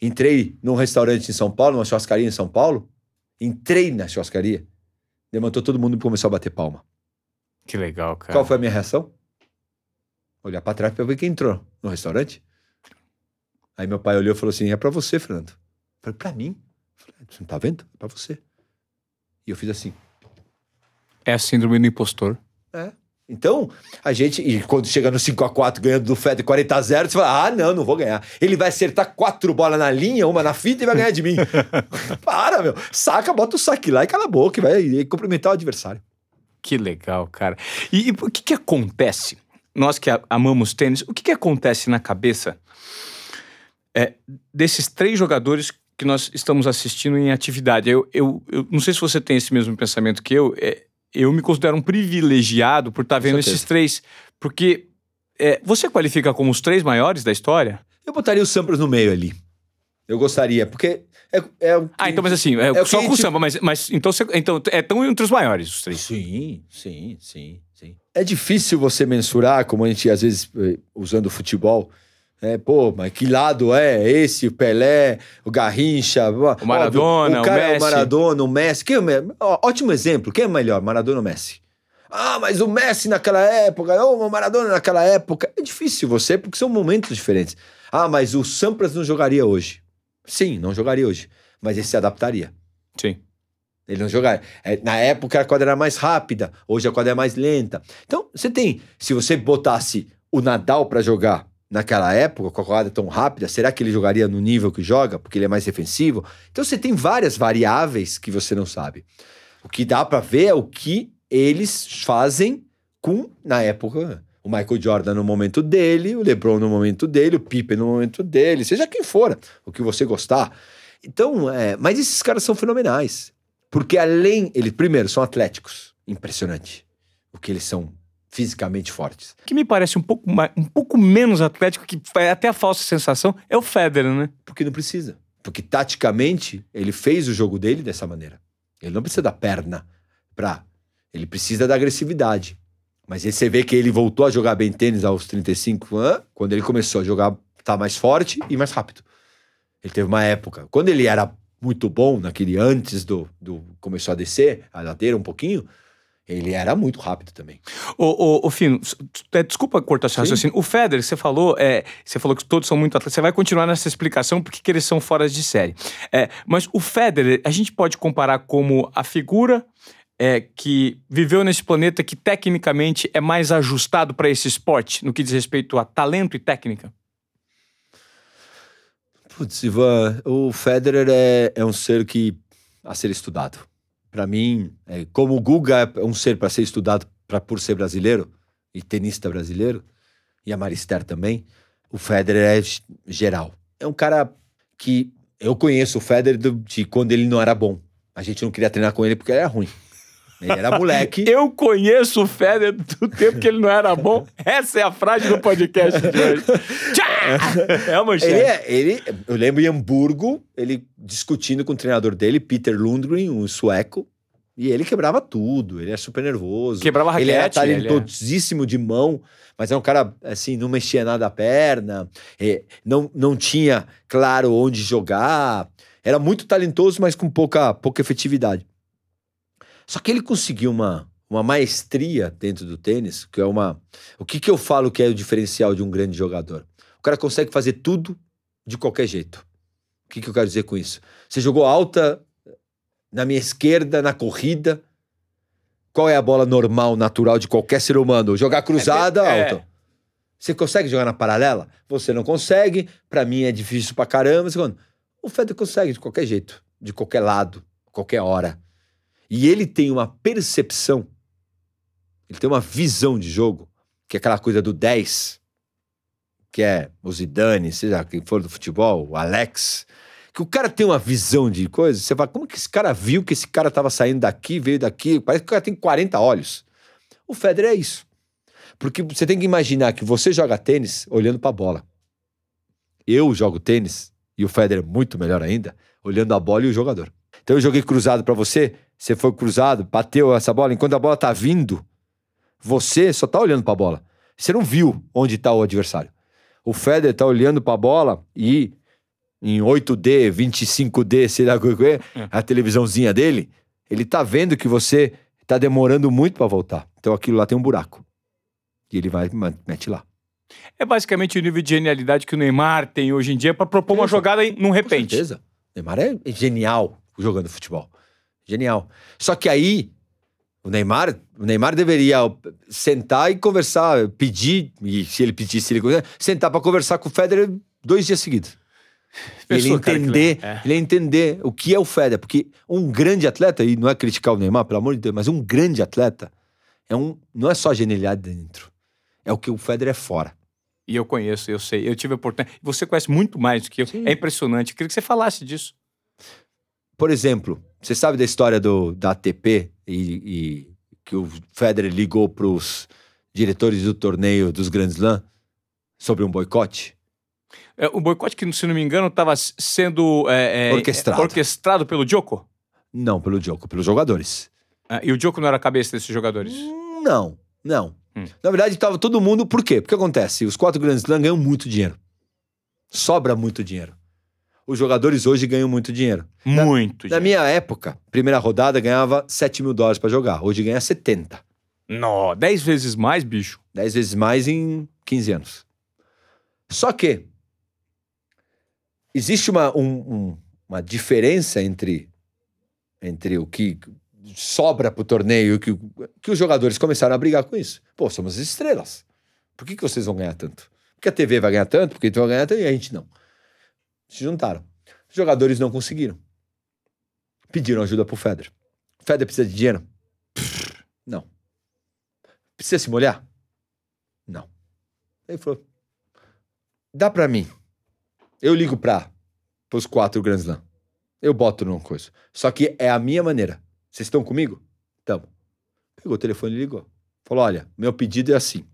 Entrei num restaurante em São Paulo, uma churrascaria em São Paulo. Entrei na churrascaria. Levantou todo mundo e começou a bater palma. Que legal, cara. Qual foi a minha reação? Olhar pra trás pra ver quem entrou no restaurante. Aí meu pai olhou e falou assim: é pra você, Fernando. Eu falei, pra mim? Eu falei, você não tá vendo? É pra você. E eu fiz assim. É a síndrome do impostor. É. Então, a gente, e quando chega no 5x4 ganhando do Fed 40 a 0 você fala: ah, não, não vou ganhar. Ele vai acertar quatro bolas na linha, uma na fita e vai ganhar de mim. Para, meu. Saca, bota o saque lá e cala a boca e vai cumprimentar o adversário. Que legal, cara. E, e o que, que acontece? Nós que amamos tênis, o que, que acontece na cabeça é, desses três jogadores que nós estamos assistindo em atividade? Eu, eu, eu não sei se você tem esse mesmo pensamento que eu. É, eu me considero um privilegiado por estar tá vendo esses três. Porque é, você qualifica como os três maiores da história? Eu botaria o Sampras no meio ali. Eu gostaria, porque é, é Ah, então, mas assim, é, é só com o samba, mas, mas então, você, então é tão entre os maiores, os três. Sim, sim, sim, sim. É difícil você mensurar, como a gente às vezes, eh, usando o futebol, é, pô, mas que lado é esse? O Pelé, o Garrincha, o Maradona, o, cara o Messi. É o Maradona, o Messi. Quem é, ó, ótimo exemplo. Quem é melhor, Maradona ou Messi? Ah, mas o Messi naquela época, ou o Maradona naquela época. É difícil você, porque são momentos diferentes. Ah, mas o Sampras não jogaria hoje. Sim, não jogaria hoje. Mas ele se adaptaria. Sim. Ele não jogaria. É, na época a quadra era mais rápida, hoje a quadra é mais lenta. Então, você tem. Se você botasse o Nadal para jogar naquela época, com a quadra tão rápida, será que ele jogaria no nível que joga? Porque ele é mais defensivo? Então você tem várias variáveis que você não sabe. O que dá para ver é o que eles fazem com, na época, o Michael Jordan no momento dele, o LeBron no momento dele, o Pippen no momento dele, seja quem for, o que você gostar. Então, é, mas esses caras são fenomenais. Porque além, eles primeiro são atléticos, impressionante. O que eles são fisicamente fortes. Que me parece um pouco, mais, um pouco menos atlético, que é até a falsa sensação, é o Federer, né? Porque não precisa. Porque taticamente ele fez o jogo dele dessa maneira. Ele não precisa da perna pra. Ele precisa da agressividade. Mas aí você vê que ele voltou a jogar bem tênis aos 35 anos, quando ele começou a jogar, tá mais forte e mais rápido. Ele teve uma época. Quando ele era muito bom, naquele antes do, do começou a descer a ladeira um pouquinho, ele era muito rápido também. O, o, o Fino, é, desculpa cortar esse raciocínio. O Federer, você falou, é, você falou que todos são muito atletas. Você vai continuar nessa explicação porque que eles são fora de série. É, mas o Federer, a gente pode comparar como a figura é, que viveu nesse planeta que tecnicamente é mais ajustado para esse esporte, no que diz respeito a talento e técnica? Putz, Ivan, o Federer é, é um ser que a ser estudado para mim, é, como o Guga é um ser para ser estudado pra, por ser brasileiro e tenista brasileiro, e a Marister também, o Federer é geral. É um cara que eu conheço o Federer de quando ele não era bom. A gente não queria treinar com ele porque ele era ruim. Ele era moleque. eu conheço o Federer do tempo que ele não era bom. Essa é a frase do podcast de hoje. é uma ele, é, ele Eu lembro em Hamburgo, ele discutindo com o treinador dele, Peter Lundgren, um sueco. E ele quebrava tudo, ele é super nervoso. Quebrava raquete. Ele era talentosíssimo é... de mão, mas é um cara, assim, não mexia nada a perna, é, não, não tinha claro onde jogar. Era muito talentoso, mas com pouca, pouca efetividade. Só que ele conseguiu uma, uma maestria dentro do tênis, que é uma. O que, que eu falo que é o diferencial de um grande jogador? O cara consegue fazer tudo de qualquer jeito. O que, que eu quero dizer com isso? Você jogou alta na minha esquerda, na corrida. Qual é a bola normal, natural de qualquer ser humano? Jogar cruzada, é, alta. É. Você consegue jogar na paralela? Você não consegue. Para mim é difícil pra caramba. O Federer consegue de qualquer jeito, de qualquer lado, qualquer hora. E ele tem uma percepção, ele tem uma visão de jogo, que é aquela coisa do 10. que é o Zidane, seja quem for do futebol, o Alex, que o cara tem uma visão de coisa, você fala, como que esse cara viu que esse cara tava saindo daqui, veio daqui, parece que o cara tem 40 olhos. O Federer é isso. Porque você tem que imaginar que você joga tênis olhando para a bola. Eu jogo tênis, e o Federer muito melhor ainda, olhando a bola e o jogador. Então eu joguei cruzado para você, você foi cruzado, bateu essa bola, enquanto a bola tá vindo, você só tá olhando para a bola. Você não viu onde tá o adversário. O Federer tá olhando para a bola e em 8D, 25D, sei lá o que é, a televisãozinha dele, ele tá vendo que você tá demorando muito para voltar. Então aquilo lá tem um buraco. E ele vai mete lá. É basicamente o nível de genialidade que o Neymar tem hoje em dia para propor uma jogada num repente. Com certeza. O Neymar é genial jogando futebol. Genial. Só que aí o Neymar, o Neymar deveria sentar e conversar, pedir, e se ele pedisse, ele sentar para conversar com o Federer dois dias seguidos. ele entender, é. ele entender o que é o Federer, porque um grande atleta, e não é criticar o Neymar, pelo amor de Deus, mas um grande atleta é um, não é só genialidade dentro, é o que o Federer é fora. E eu conheço, eu sei, eu tive a oportunidade. Você conhece muito mais do que eu. Sim. É impressionante. Eu queria que você falasse disso. Por exemplo, você sabe da história do, da ATP e, e que o Federer ligou para os diretores do torneio dos Grand Slam sobre um boicote? É, o boicote que, se não me engano, estava sendo é, é, orquestrado. orquestrado pelo Djoko? Não, pelo Djoko, pelos jogadores. Ah, e o Djoko não era a cabeça desses jogadores? Não, não. Hum. Na verdade, estava todo mundo. Por quê? Porque acontece? Os quatro Grand Slam ganham muito dinheiro. Sobra muito dinheiro. Os jogadores hoje ganham muito dinheiro. Muito na, na minha época, primeira rodada ganhava 7 mil dólares para jogar. Hoje ganha 70. Não, 10 vezes mais, bicho. 10 vezes mais em 15 anos. Só que existe uma, um, um, uma diferença entre, entre o que sobra pro torneio, que, que os jogadores começaram a brigar com isso. Pô, somos estrelas. Por que, que vocês vão ganhar tanto? Porque a TV vai ganhar tanto, porque então vai ganhar tanto e a gente não. Se juntaram. Os jogadores não conseguiram. Pediram ajuda pro Federer. O Federer precisa de dinheiro? Não. Precisa se molhar? Não. Ele falou: dá pra mim. Eu ligo pra os quatro Grand Slam. Eu boto numa coisa. Só que é a minha maneira. Vocês estão comigo? Tamo. Pegou o telefone e ligou. Falou: olha, meu pedido é assim.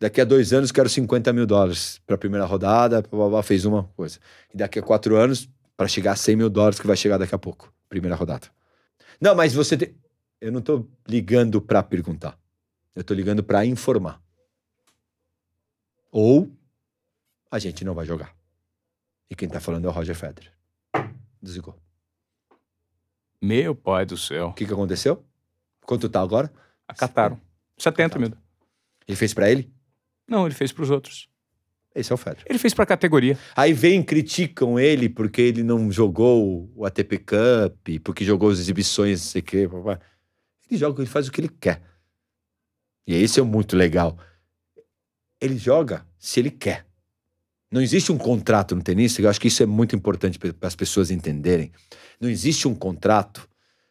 Daqui a dois anos quero 50 mil dólares para a primeira rodada, blá, blá, blá, fez uma coisa. E daqui a quatro anos, para chegar a 100 mil dólares, que vai chegar daqui a pouco, primeira rodada. Não, mas você tem. Eu não tô ligando para perguntar. Eu tô ligando para informar. Ou a gente não vai jogar. E quem tá falando é o Roger Federer. Desligou. Meu pai do céu. O que, que aconteceu? Quanto tá agora? Acataram. 70 mil. Ele fez para ele? Não, ele fez para os outros. Esse é o Federer. Ele fez para a categoria. Aí vem criticam ele porque ele não jogou o ATP Cup, porque jogou as exibições, não sei o quê. Ele joga, ele faz o que ele quer. E esse é muito legal. Ele joga se ele quer. Não existe um contrato no tenista, eu acho que isso é muito importante para as pessoas entenderem. Não existe um contrato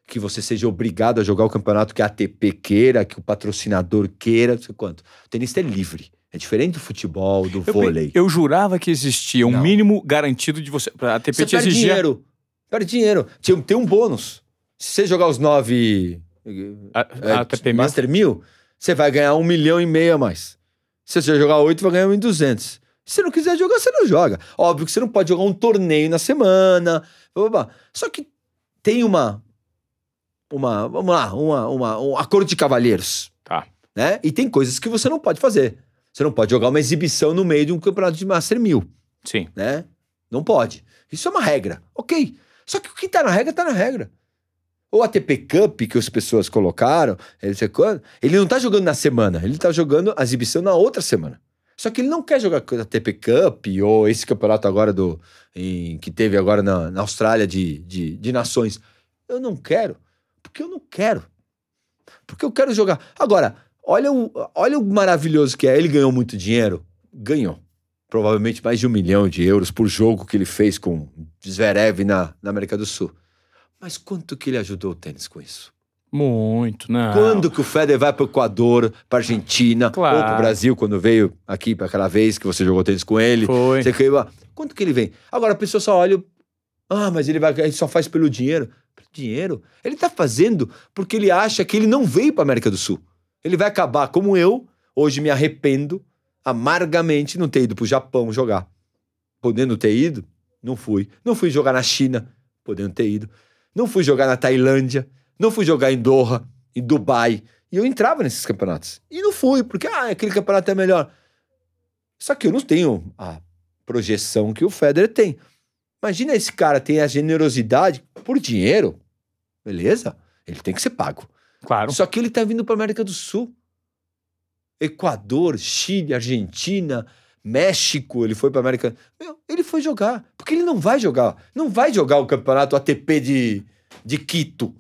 que você seja obrigado a jogar o campeonato que a ATP queira, que o patrocinador queira, não sei quanto. O tenista é livre. É diferente do futebol, do eu, vôlei. Eu jurava que existia um não. mínimo garantido de você. A ATP você te perde exigia... dinheiro. Perde dinheiro. Tem, tem um bônus. Se você jogar os nove. A, é, a Master mil, você vai ganhar um milhão e meio a mais. Se você jogar oito, vai ganhar um em duzentos. Se você não quiser jogar, você não joga. Óbvio que você não pode jogar um torneio na semana. Blá, blá, blá. Só que tem uma. Uma. Vamos lá, uma, uma, um acordo de cavalheiros. Tá. Né? E tem coisas que você não pode fazer. Você não pode jogar uma exibição no meio de um campeonato de Master 1000. Sim. Né? Não pode. Isso é uma regra. Ok. Só que o que tá na regra, tá na regra. O ATP Cup que as pessoas colocaram, ele, não tá jogando na semana, ele tá jogando a exibição na outra semana. Só que ele não quer jogar a TP Cup ou esse campeonato agora do em, que teve agora na, na Austrália de, de, de nações. Eu não quero, porque eu não quero. Porque eu quero jogar. Agora, olha o, olha o maravilhoso que é. Ele ganhou muito dinheiro? Ganhou. Provavelmente mais de um milhão de euros por jogo que ele fez com Zverev na, na América do Sul. Mas quanto que ele ajudou o tênis com isso? Muito, não. Quando que o Federer vai pro Equador, pra Argentina, Claro. ou pro Brasil, quando veio aqui para aquela vez que você jogou tênis com ele? Foi. Você caiu. Quanto que ele vem? Agora a pessoa só olha. Ah, mas ele vai, ele só faz pelo dinheiro. Pelo dinheiro? Ele tá fazendo porque ele acha que ele não veio pra América do Sul. Ele vai acabar como eu. Hoje me arrependo amargamente não ter ido pro Japão jogar. Podendo ter ido, não fui. Não fui jogar na China, podendo ter ido. Não fui jogar na Tailândia. Não fui jogar em Doha, em Dubai. E eu entrava nesses campeonatos. E não fui, porque ah, aquele campeonato é melhor. Só que eu não tenho a projeção que o Federer tem. Imagina esse cara tem a generosidade por dinheiro. Beleza? Ele tem que ser pago. Claro. Só que ele tá vindo para América do Sul. Equador, Chile, Argentina, México, ele foi para América. Meu, ele foi jogar, porque ele não vai jogar, não vai jogar o campeonato ATP de, de Quito.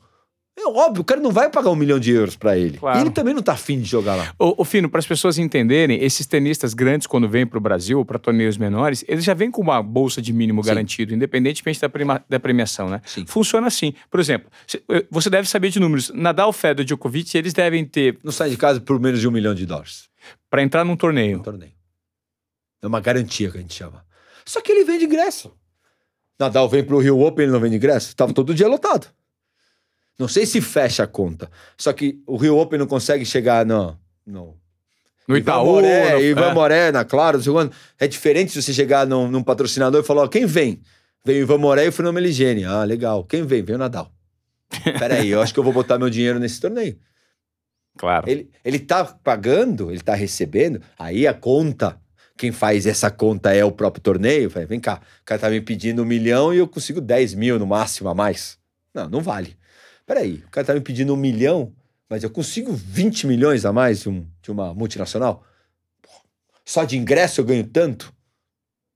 É óbvio, o cara não vai pagar um milhão de euros para ele. Claro. E ele também não tá afim de jogar lá. Ô, ô, Fino, para as pessoas entenderem, esses tenistas grandes, quando vêm para o Brasil, para torneios menores, eles já vêm com uma bolsa de mínimo Sim. garantido, independentemente da, prima- da premiação, né? Sim. Funciona assim. Por exemplo, eh, você deve saber de números. Nadal, Federer, Djokovic, eles devem ter, Não sai de casa por menos de um milhão de dólares para entrar num torneio, torneio. É uma garantia que a gente chama. Só que ele vende ingresso. Nadal vem pro Rio Open, ele não vende ingresso? Tava todo dia lotado. Não sei se fecha a conta. Só que o Rio Open não consegue chegar no, no no Ivan Itaú. Moré, no- Ivan é. Morena, claro. não sei quando. É diferente se você chegar num, num patrocinador e falar, ó, quem vem? Vem o Ivan Moré e o Fernando Meligeni. Ah, legal. Quem vem? Vem o Nadal. Peraí, eu acho que eu vou botar meu dinheiro nesse torneio. Claro. Ele, ele tá pagando, ele tá recebendo, aí a conta, quem faz essa conta é o próprio torneio. Vem cá, o cara tá me pedindo um milhão e eu consigo 10 mil no máximo a mais. Não, não vale. Peraí, o cara tá me pedindo um milhão, mas eu consigo 20 milhões a mais de, um- de uma multinacional? Só de ingresso eu ganho tanto?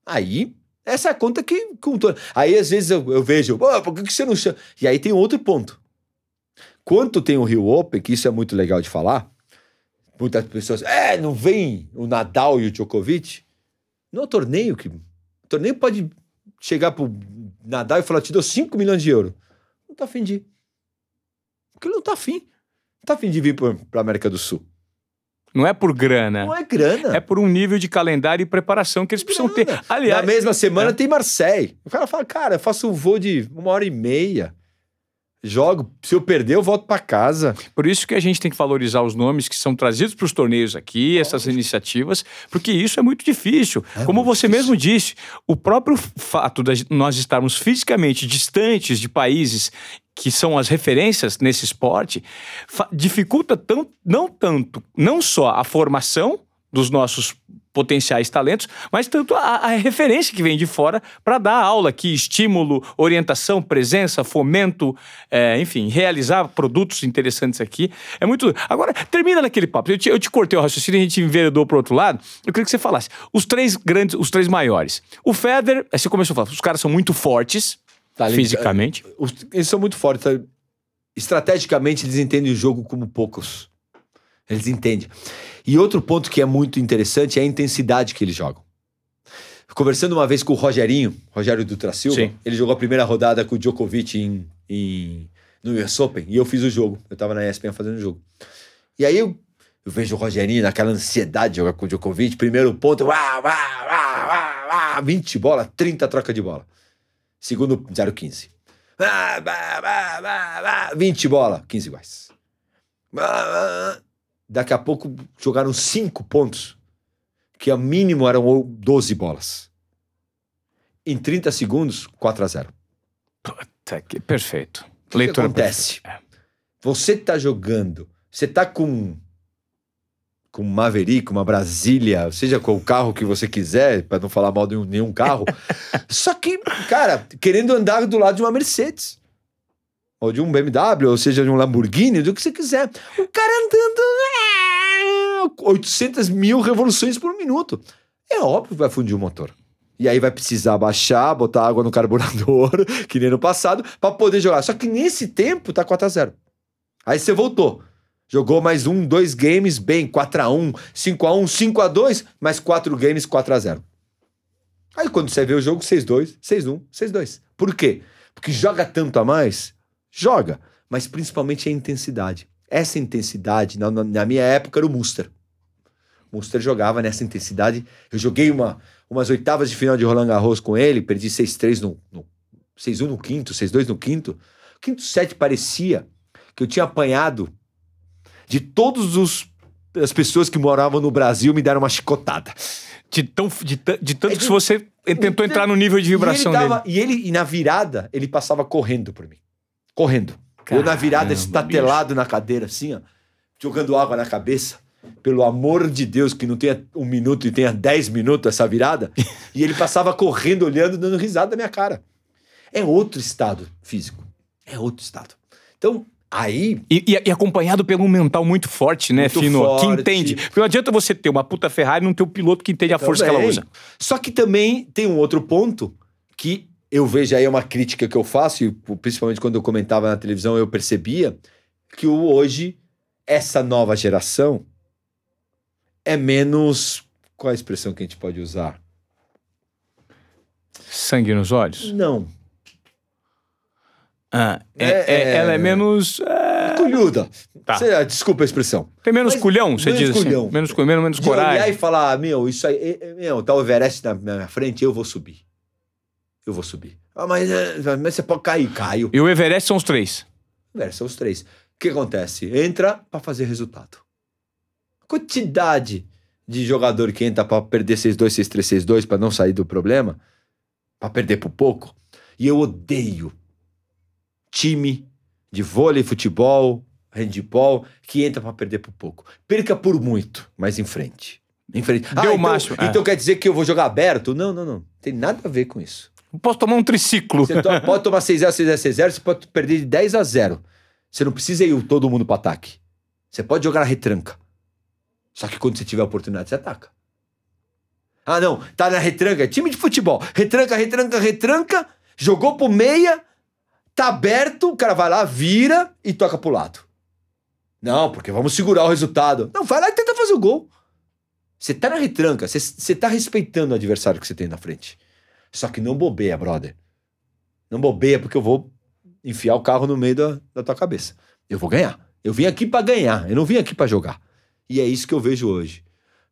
Aí, essa é a conta que. tor- Aí, às vezes, eu, eu vejo, "Pô, por que, que você não chama? E aí tem outro ponto. Quanto tem o Rio Open, que isso é muito legal de falar, muitas pessoas, é, não vem o Nadal e o Djokovic. Não é torneio que. O torneio pode chegar pro Nadal e falar, te dou 5 milhões de euros. Não tá afim de ir. Porque ele não tá afim. Não tá afim de vir pra América do Sul. Não é por grana. Não é grana. É por um nível de calendário e preparação que eles precisam ter. Grana. Aliás, Na mesma semana É. tem Marseille. O cara fala, cara, eu faço um voo de uma hora e meia. Jogo. Se eu perder, eu volto pra casa. Por isso que a gente tem que valorizar os nomes que são trazidos para os torneios aqui, essas iniciativas, porque isso é muito difícil. É Como muito você difícil. mesmo disse, o próprio fato de nós estarmos fisicamente distantes de países que são as referências nesse esporte dificulta tão, não tanto, não só a formação dos nossos potenciais talentos, mas tanto a, a referência que vem de fora para dar aula aqui, estímulo, orientação, presença, fomento, é, enfim, realizar produtos interessantes aqui. É muito. Agora, termina naquele papo. Eu te, eu te cortei o raciocínio, a gente enveredou para outro lado. Eu queria que você falasse. Os três grandes, os três maiores. O Federer, aí você começou a falar, os caras são muito fortes Tá fisicamente. Os- eles são muito fortes. tá? Estrategicamente, eles entendem o jogo como poucos. Eles entendem. E outro ponto que é muito interessante é a intensidade que eles jogam. Conversando uma vez com o Rogerinho, Rogério Dutra Silva, Sim. ele jogou a primeira rodada com o Djokovic em, em- no US Open e eu fiz o jogo. Eu tava na ESPN fazendo o jogo. E aí eu, eu vejo o Rogerinho naquela ansiedade de jogar com o Djokovic, primeiro ponto, uá, uá, uá, uá, uá, 20 bola, 30 troca de bola. Segundo, 0,15. Ah, bah, bah, bah, bah, 20 bola, 15 iguais. Daqui a pouco jogaram 5 pontos, que a mínimo eram 12 bolas. Em 30 segundos, 4 a 0. Puta que- perfeito. O que Leitura acontece? perfeita. Você tá jogando, você tá com com um Maverick, uma Brasília, seja com o carro que você quiser, para não falar mal de um- nenhum carro. Só que, cara, querendo andar do lado de uma Mercedes. Ou de um BMW, ou seja, de um Lamborghini, do que você quiser. O cara andando 800 mil revoluções por minuto. É óbvio que vai fundir o motor. E aí vai precisar baixar, botar água no carburador, que nem no passado, para poder jogar. Só que nesse tempo tá 4x0. Aí você voltou. Jogou mais um, dois games, bem, 4x1, 5x1, 5x2, mais quatro games, 4x0. Aí quando você vê o jogo, 6-2, 6-1, 6-2. Por quê? Porque joga tanto a mais? Joga. mas principalmente a intensidade. Essa intensidade, na, na minha época, era o Muster. O Muster jogava nessa intensidade. Eu joguei uma, umas oitavas de final de Roland Garros com ele, perdi 6-3 no, no 6-1 no quinto, 6-2 no quinto. O quinto set parecia que eu tinha apanhado de todos os as pessoas que moravam no Brasil me deram uma chicotada. De, tão, de, de tanto é que você tentou entrar no nível de vibração e dele. E ele, e na virada, ele passava correndo por mim. Correndo. Caramba, eu na virada, estatelado bicho. na cadeira, assim, ó, jogando água na cabeça. Pelo amor de Deus, que não tenha um minuto e tenha dez minutos essa virada. e ele passava correndo, olhando, dando risada na minha cara. É outro estado físico. É outro estado. Então, Aí. E, e, e, acompanhado pelo mental muito forte, né, muito Fino? Forte. Que entende. Porque não adianta você ter uma puta Ferrari e não ter o um piloto que entende a também. força que ela usa. Só que também tem um outro ponto que eu vejo aí é uma crítica que eu faço, e principalmente quando eu comentava na televisão, eu percebia que hoje, essa nova geração é menos. Qual a expressão que a gente pode usar? Sangue nos olhos? Não. Ah, é, é, é, ela é menos. É... Culhuda. Tá. Cê, desculpa a expressão. Tem menos Mas, culhão, você diz assim? culhão. Menos culhão. Menos, menos de coragem. olhar e falar, meu, isso aí, meu, tá o Everest na minha frente, eu vou subir. Eu vou subir. Ah, mas, mas você pode cair, caio. E o Everest são os três? O Everest são os três. O que acontece? Entra para fazer resultado. Quantidade de jogador que entra para perder 6-2, 6-3, 6-2 para não sair do problema, para perder por pouco. E eu odeio time de vôlei, futebol, handball, que entra para perder por pouco. Perca por muito, mas em frente. Em frente. Deu ah, então, máximo. Então é. quer dizer que eu vou jogar aberto? Não, não, não. Tem nada a ver com isso. Posso tomar um triciclo. Você to pode tomar 6x0, 6x0, 6x0, você pode perder de 10 a 0. Você não precisa ir todo mundo para ataque. Você pode jogar na retranca. Só que quando você tiver a oportunidade, você ataca. Ah, não, tá na retranca, é time de futebol. Retranca, retranca, retranca, jogou pro meia, Tá aberto, o cara vai lá, vira e toca pro lado. Não, porque vamos segurar o resultado. Não, vai lá e tenta fazer o gol. Você tá na retranca, você, você tá respeitando o adversário que você tem na frente. Só que não bobeia, brother. Não bobeia, porque eu vou enfiar o carro no meio da, da tua cabeça. Eu vou ganhar. Eu vim aqui para ganhar, eu não vim aqui para jogar. E é isso que eu vejo hoje.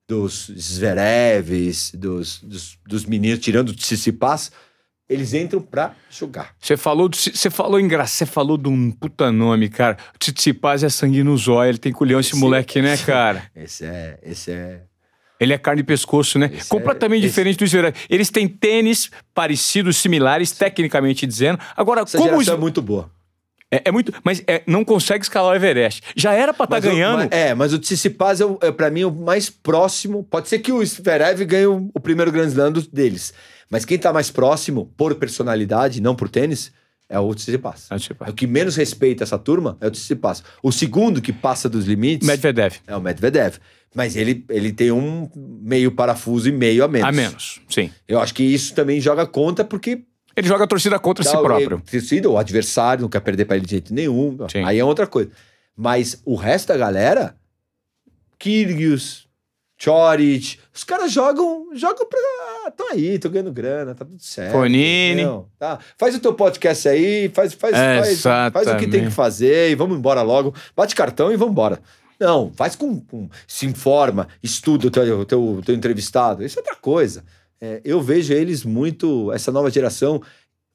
Dos Zverevs, dos, dos, dos meninos tirando o Tsitsipas, eles entram pra jogar. Você falou, você falou engraçado, você falou de um puta nome, cara. O Tsitsipas é sangue no zóio, ele tem culhão esse, esse moleque, né, cara? Esse é, esse é... Ele é carne e pescoço, né? Esse Completamente é, diferente esse... do Zverev. Eles têm tênis parecidos, similares, tecnicamente dizendo. Agora, Essa como... Essa é muito boa. É, é, muito, mas é, não consegue escalar o Everest. Já era pra estar tá ganhando. mas, é, mas o Tsitsipas é, é para mim o mais próximo. Pode ser que o Zverev ganhe o, o primeiro Grand Slam deles, mas quem tá mais próximo, por personalidade, não por tênis, é o Tsitsipas. É o, Tsitsipas. é o que menos respeita essa turma é o Tsitsipas. O segundo que passa dos limites... Medvedev. É o Medvedev. Mas ele, ele tem um meio parafuso e meio a menos. A menos, sim. Eu acho que isso também joga conta, porque... Ele joga a torcida contra si próprio. Torcida, o adversário, não quer perder pra ele de jeito nenhum. Sim. Aí é outra coisa. Mas o resto da galera... Kyrgios, Chorich. Os caras jogam, jogam pra. Ah, aí, tô ganhando grana, tá tudo certo. Fonini. Tá. Faz o teu podcast aí, faz, faz, faz, faz o que tem que fazer e vamos embora logo. Bate cartão e vamos embora. Não, faz com, com. se informa, estuda o teu, teu, teu entrevistado. Isso é outra coisa. É, eu vejo eles muito, essa nova geração,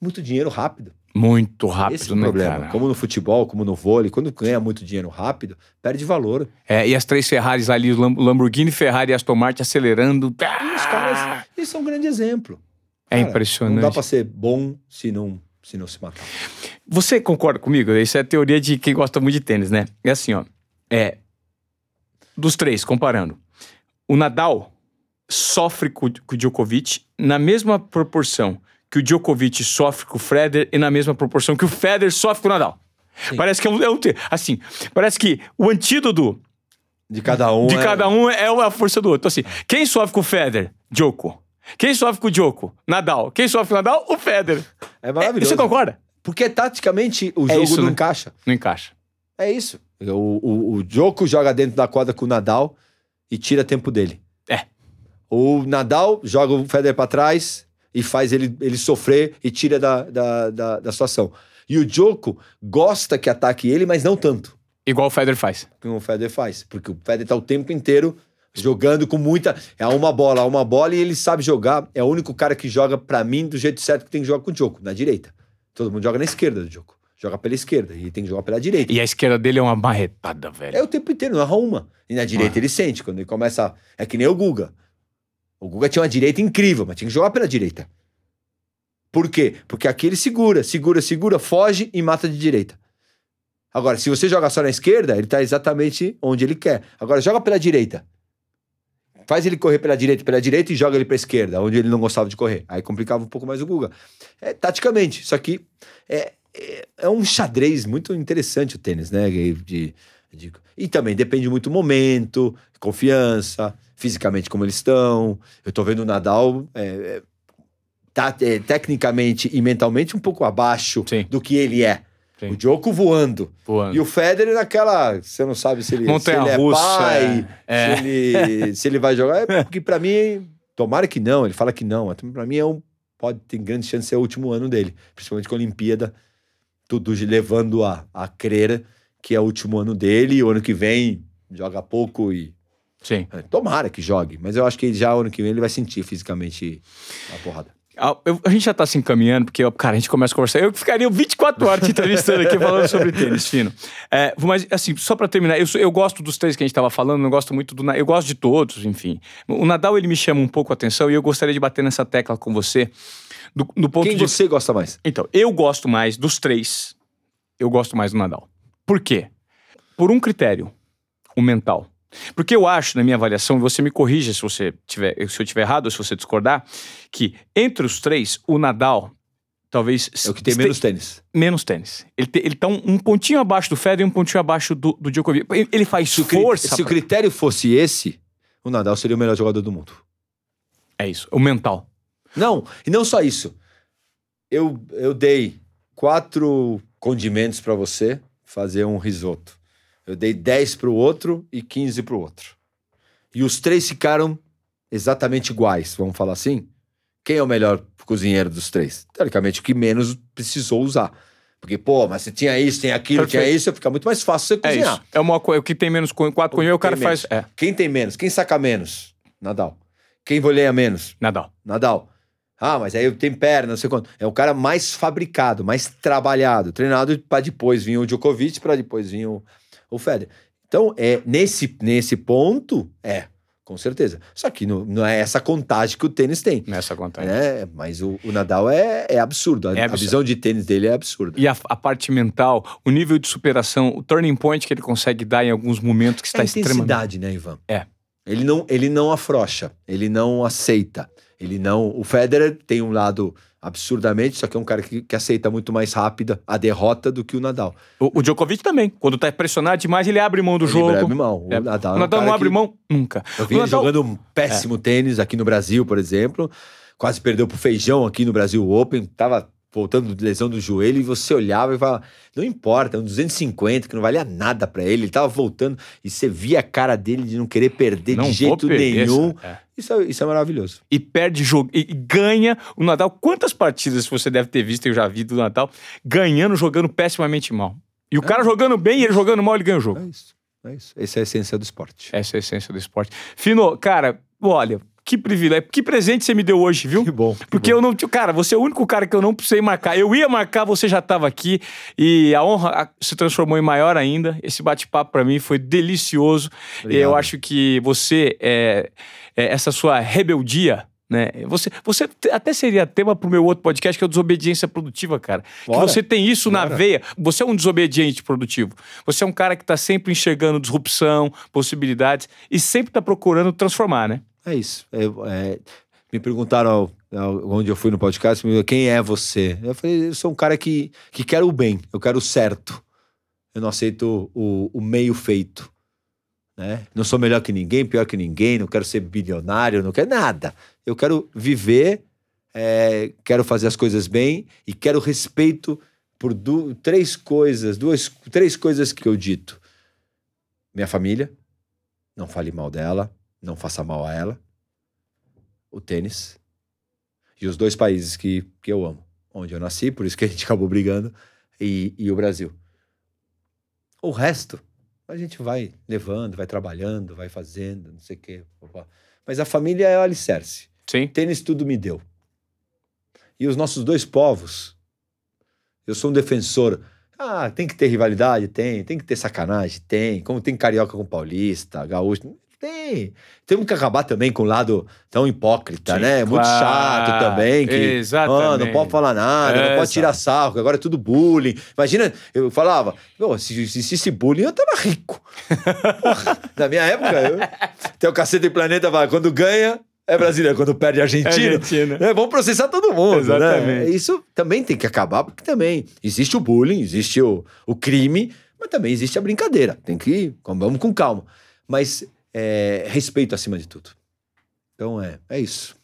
muito dinheiro rápido. Muito rápido, Esse é o né, problema. Cara? Como no futebol, como no vôlei, quando ganha muito dinheiro rápido, perde valor. É, e as três Ferraris ali, Lamborghini, Ferrari e Aston Martin acelerando. E os caras, isso é um grande exemplo. É cara, impressionante. Não dá pra ser bom se não, se não se matar. Você concorda comigo? Isso é a teoria de quem gosta muito de tênis, né? É assim, ó. É. Dos três, comparando. O Nadal sofre com, com o Djokovic na mesma proporção que o Djokovic sofre com o Federer e na mesma proporção que o Federer sofre com o Nadal. Sim. Parece que é um, é um, assim, parece que o antídoto de cada um de é... cada um é a força do outro. Então, assim, quem sofre com o Federer? Djoko. Quem sofre com o Djoko? Nadal. Quem sofre com o Nadal? O Federer. É maravilhoso. É, você concorda? Porque taticamente o é jogo isso, não né? encaixa. Não encaixa. É isso. O, o, o Djoko joga dentro da quadra com o Nadal e tira tempo dele. É. O Nadal joga o Federer para trás e faz ele, ele sofrer e tira da, da, da, da situação. E o Joko gosta que ataque ele, mas não tanto. Igual o Federer faz. Como o Federer faz. Porque o Federer tá o tempo inteiro jogando com muita. É uma bola, uma bola e ele sabe jogar. É o único cara que joga, para mim, do jeito certo que tem que jogar com o Joko, na direita. Todo mundo joga na esquerda do Joko. Joga pela esquerda e tem que jogar pela direita. E a esquerda dele é uma marretada, velho. É o tempo inteiro, não erra uma. E na direita Ah. ele sente. Quando ele começa. É que nem o Guga. O Guga tinha uma direita incrível, mas tinha que jogar pela direita. Por quê? Porque aqui ele segura, segura, segura, foge e mata de direita. Agora, se você joga só na esquerda, ele tá exatamente onde ele quer. Agora, joga pela direita. Faz ele correr pela direita, pela direita e joga ele pra esquerda, onde ele não gostava de correr. Aí complicava um pouco mais o Guga. É, taticamente, isso aqui é, é, é um xadrez muito interessante o tênis, né? De, de- e também depende muito do momento, confiança, fisicamente como eles estão. Eu tô vendo o Nadal é, é, tá, é, tecnicamente e mentalmente um pouco abaixo Sim. do que ele é. Sim. O Djoko voando. Voando. E o Federer naquela. Você não sabe se ele, se ele é russa, pai, é. Se, ele, se ele vai jogar. É porque pra mim, tomara que não, ele fala que não. Mas pra mim é um. Pode ter grande chance de ser o último ano dele. Principalmente com a Olimpíada. Tudo levando a, a crer que é o último ano dele. E o ano que vem joga pouco e. Sim. é, Tomara que jogue. Mas eu acho que já o ano que vem ele vai sentir fisicamente a porrada. A, eu- a gente já tá se encaminhando, porque, cara, a gente começa a conversar. Eu ficaria 24 horas te entrevistando aqui falando sobre tênis fino. É, mas, assim, só pra terminar, eu, eu gosto dos três que a gente tava falando, não gosto muito do. Eu gosto de todos, enfim. O Nadal, ele me chama um pouco a atenção e eu gostaria de bater nessa tecla com você. Do, do ponto Quem de. você gosta mais? Então, eu gosto mais dos três. Eu gosto mais do Nadal. Por quê? Por um critério, o mental. Porque eu acho, na minha avaliação, e você me corrija se você tiver, se eu estiver errado ou se você discordar, que entre os três, o Nadal talvez É o que tem menos tênis. menos tênis. Ele, te- ele tá um, um pontinho abaixo do Federer e um pontinho abaixo do, do Djokovic. Ele- faz Se o, cri- força. se o pra- critério fosse esse, o Nadal seria o melhor jogador do mundo. É isso, o mental. Não, e não só isso. Eu, eu dei quatro condimentos pra você fazer um risoto. Eu dei 10 pro outro e 15 pro outro. E os três ficaram exatamente iguais, vamos falar assim? Quem é o melhor cozinheiro dos três? Teoricamente, o que menos precisou usar. Porque, pô, mas você tinha isso, tem aquilo, Perfeito. tinha isso, fica muito mais fácil você É cozinhar. isso. É uma coisa. O que tem menos co- quatro O conheceu, o cara faz. É, Quem tem menos? Quem saca menos? Nadal. Quem voleia menos? Nadal. Nadal. Ah, mas aí tem perna, não sei quanto. É o cara mais fabricado, mais trabalhado, treinado para depois vir o Djokovic, para depois vir o, o Federer. Então, é nesse, nesse ponto, é, com certeza. Só que não, não é essa contagem que o tênis tem. Nessa contagem. Né? Mas o, o Nadal é, é absurdo. A, É a absurdo. visão de tênis dele é absurda. E a, a parte mental, o nível de superação, o turning point que ele consegue dar em alguns momentos que É está a extremamente. intensidade, né, Ivan? É. Ele não, ele não afrouxa, ele não aceita. Ele não. O Federer tem um lado absurdamente, só que é um cara que, que aceita muito mais rápida a derrota do que o Nadal. O, o Djokovic também. Quando tá pressionado demais, ele abre mão do Ele jogo. abre mão. O É. Nadal, o é um Nadal não abre que- mão nunca. Eu vi ele Nadal- jogando um péssimo tênis aqui no Brasil, por exemplo. Quase perdeu pro Feijão aqui no Brasil Open. Tava voltando de lesão do joelho e você olhava e falava, não importa, é um 250 que não valia nada pra ele. Ele tava voltando e você via a cara dele de não querer perder Não de jeito perder, nenhum. É. Isso é, isso é maravilhoso. E perde jogo. E, ganha o Nadal. Quantas partidas você deve ter visto, eu já vi do Nadal, ganhando, jogando pessimamente mal. E o cara jogando bem e ele jogando mal, ele ganha o jogo. É isso. É isso. Essa é a essência do esporte. Essa é a essência do esporte. Fino, cara, olha, que privilégio. Que presente você me deu hoje, viu? Que bom. que Porque bom. eu não. Cara, você é o único cara que eu não precisei marcar. Eu ia marcar, você já estava aqui. E a honra se transformou em maior ainda. Esse bate-papo para mim foi delicioso. Obrigado. Eu acho que você, é, é, essa sua rebeldia. Né? Você, você até seria tema pro meu outro podcast, que é o Desobediência Produtiva, cara. Que Bora. você tem isso na Bora. veia. Você é um desobediente produtivo. Você é um cara que tá sempre enxergando disrupção, possibilidades e sempre tá procurando transformar, né? É isso. Eu, é, me perguntaram onde eu fui no podcast, quem é você? Eu falei, eu sou um cara que, que quer o bem, eu quero o certo. Eu não aceito o, o meio feito. Né? Não sou melhor que ninguém, pior que ninguém, não quero ser bilionário, não quero nada. Eu quero viver, é, quero fazer as coisas bem e quero respeito por du- três coisas, duas, três coisas que eu dito. Minha família, não fale mal dela, não faça mal a ela. O tênis. E os dois países que, que eu amo. Onde eu nasci, por isso que a gente acabou brigando, e, e o Brasil. O resto, a gente vai levando, vai trabalhando, vai fazendo, não sei o quê. Mas a família é o alicerce. Sim. Tênis tudo me deu. E os nossos dois povos, eu sou um defensor. Ah, tem que ter rivalidade? Tem. Tem que ter sacanagem? Tem. Como tem carioca com paulista, gaúcho. Tem. Temos que acabar também com o lado tão hipócrita, Sim, né? Muito claro. chato também. Que, Exatamente. Não pode falar nada, não pode tirar sarro, agora é tudo bullying. Imagina, eu falava, "Pô, se existisse bullying, eu tava rico. Porra, na minha época, eu, tem o Cacete Planeta, vai, quando ganha, é brasileiro, quando perde é argentino. Argentina. É, vamos processar todo mundo, Exatamente. né? Isso também tem que acabar, porque também existe o bullying, existe o, o crime, mas também existe a brincadeira. Tem que ir, vamos com calma. Mas é, respeito acima de tudo. Então é, é isso.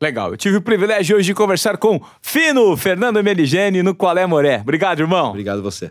Legal. Eu tive o privilégio hoje de conversar com Fino Fernando Meligeni no Qual é Moré. Obrigado, irmão. Obrigado a você.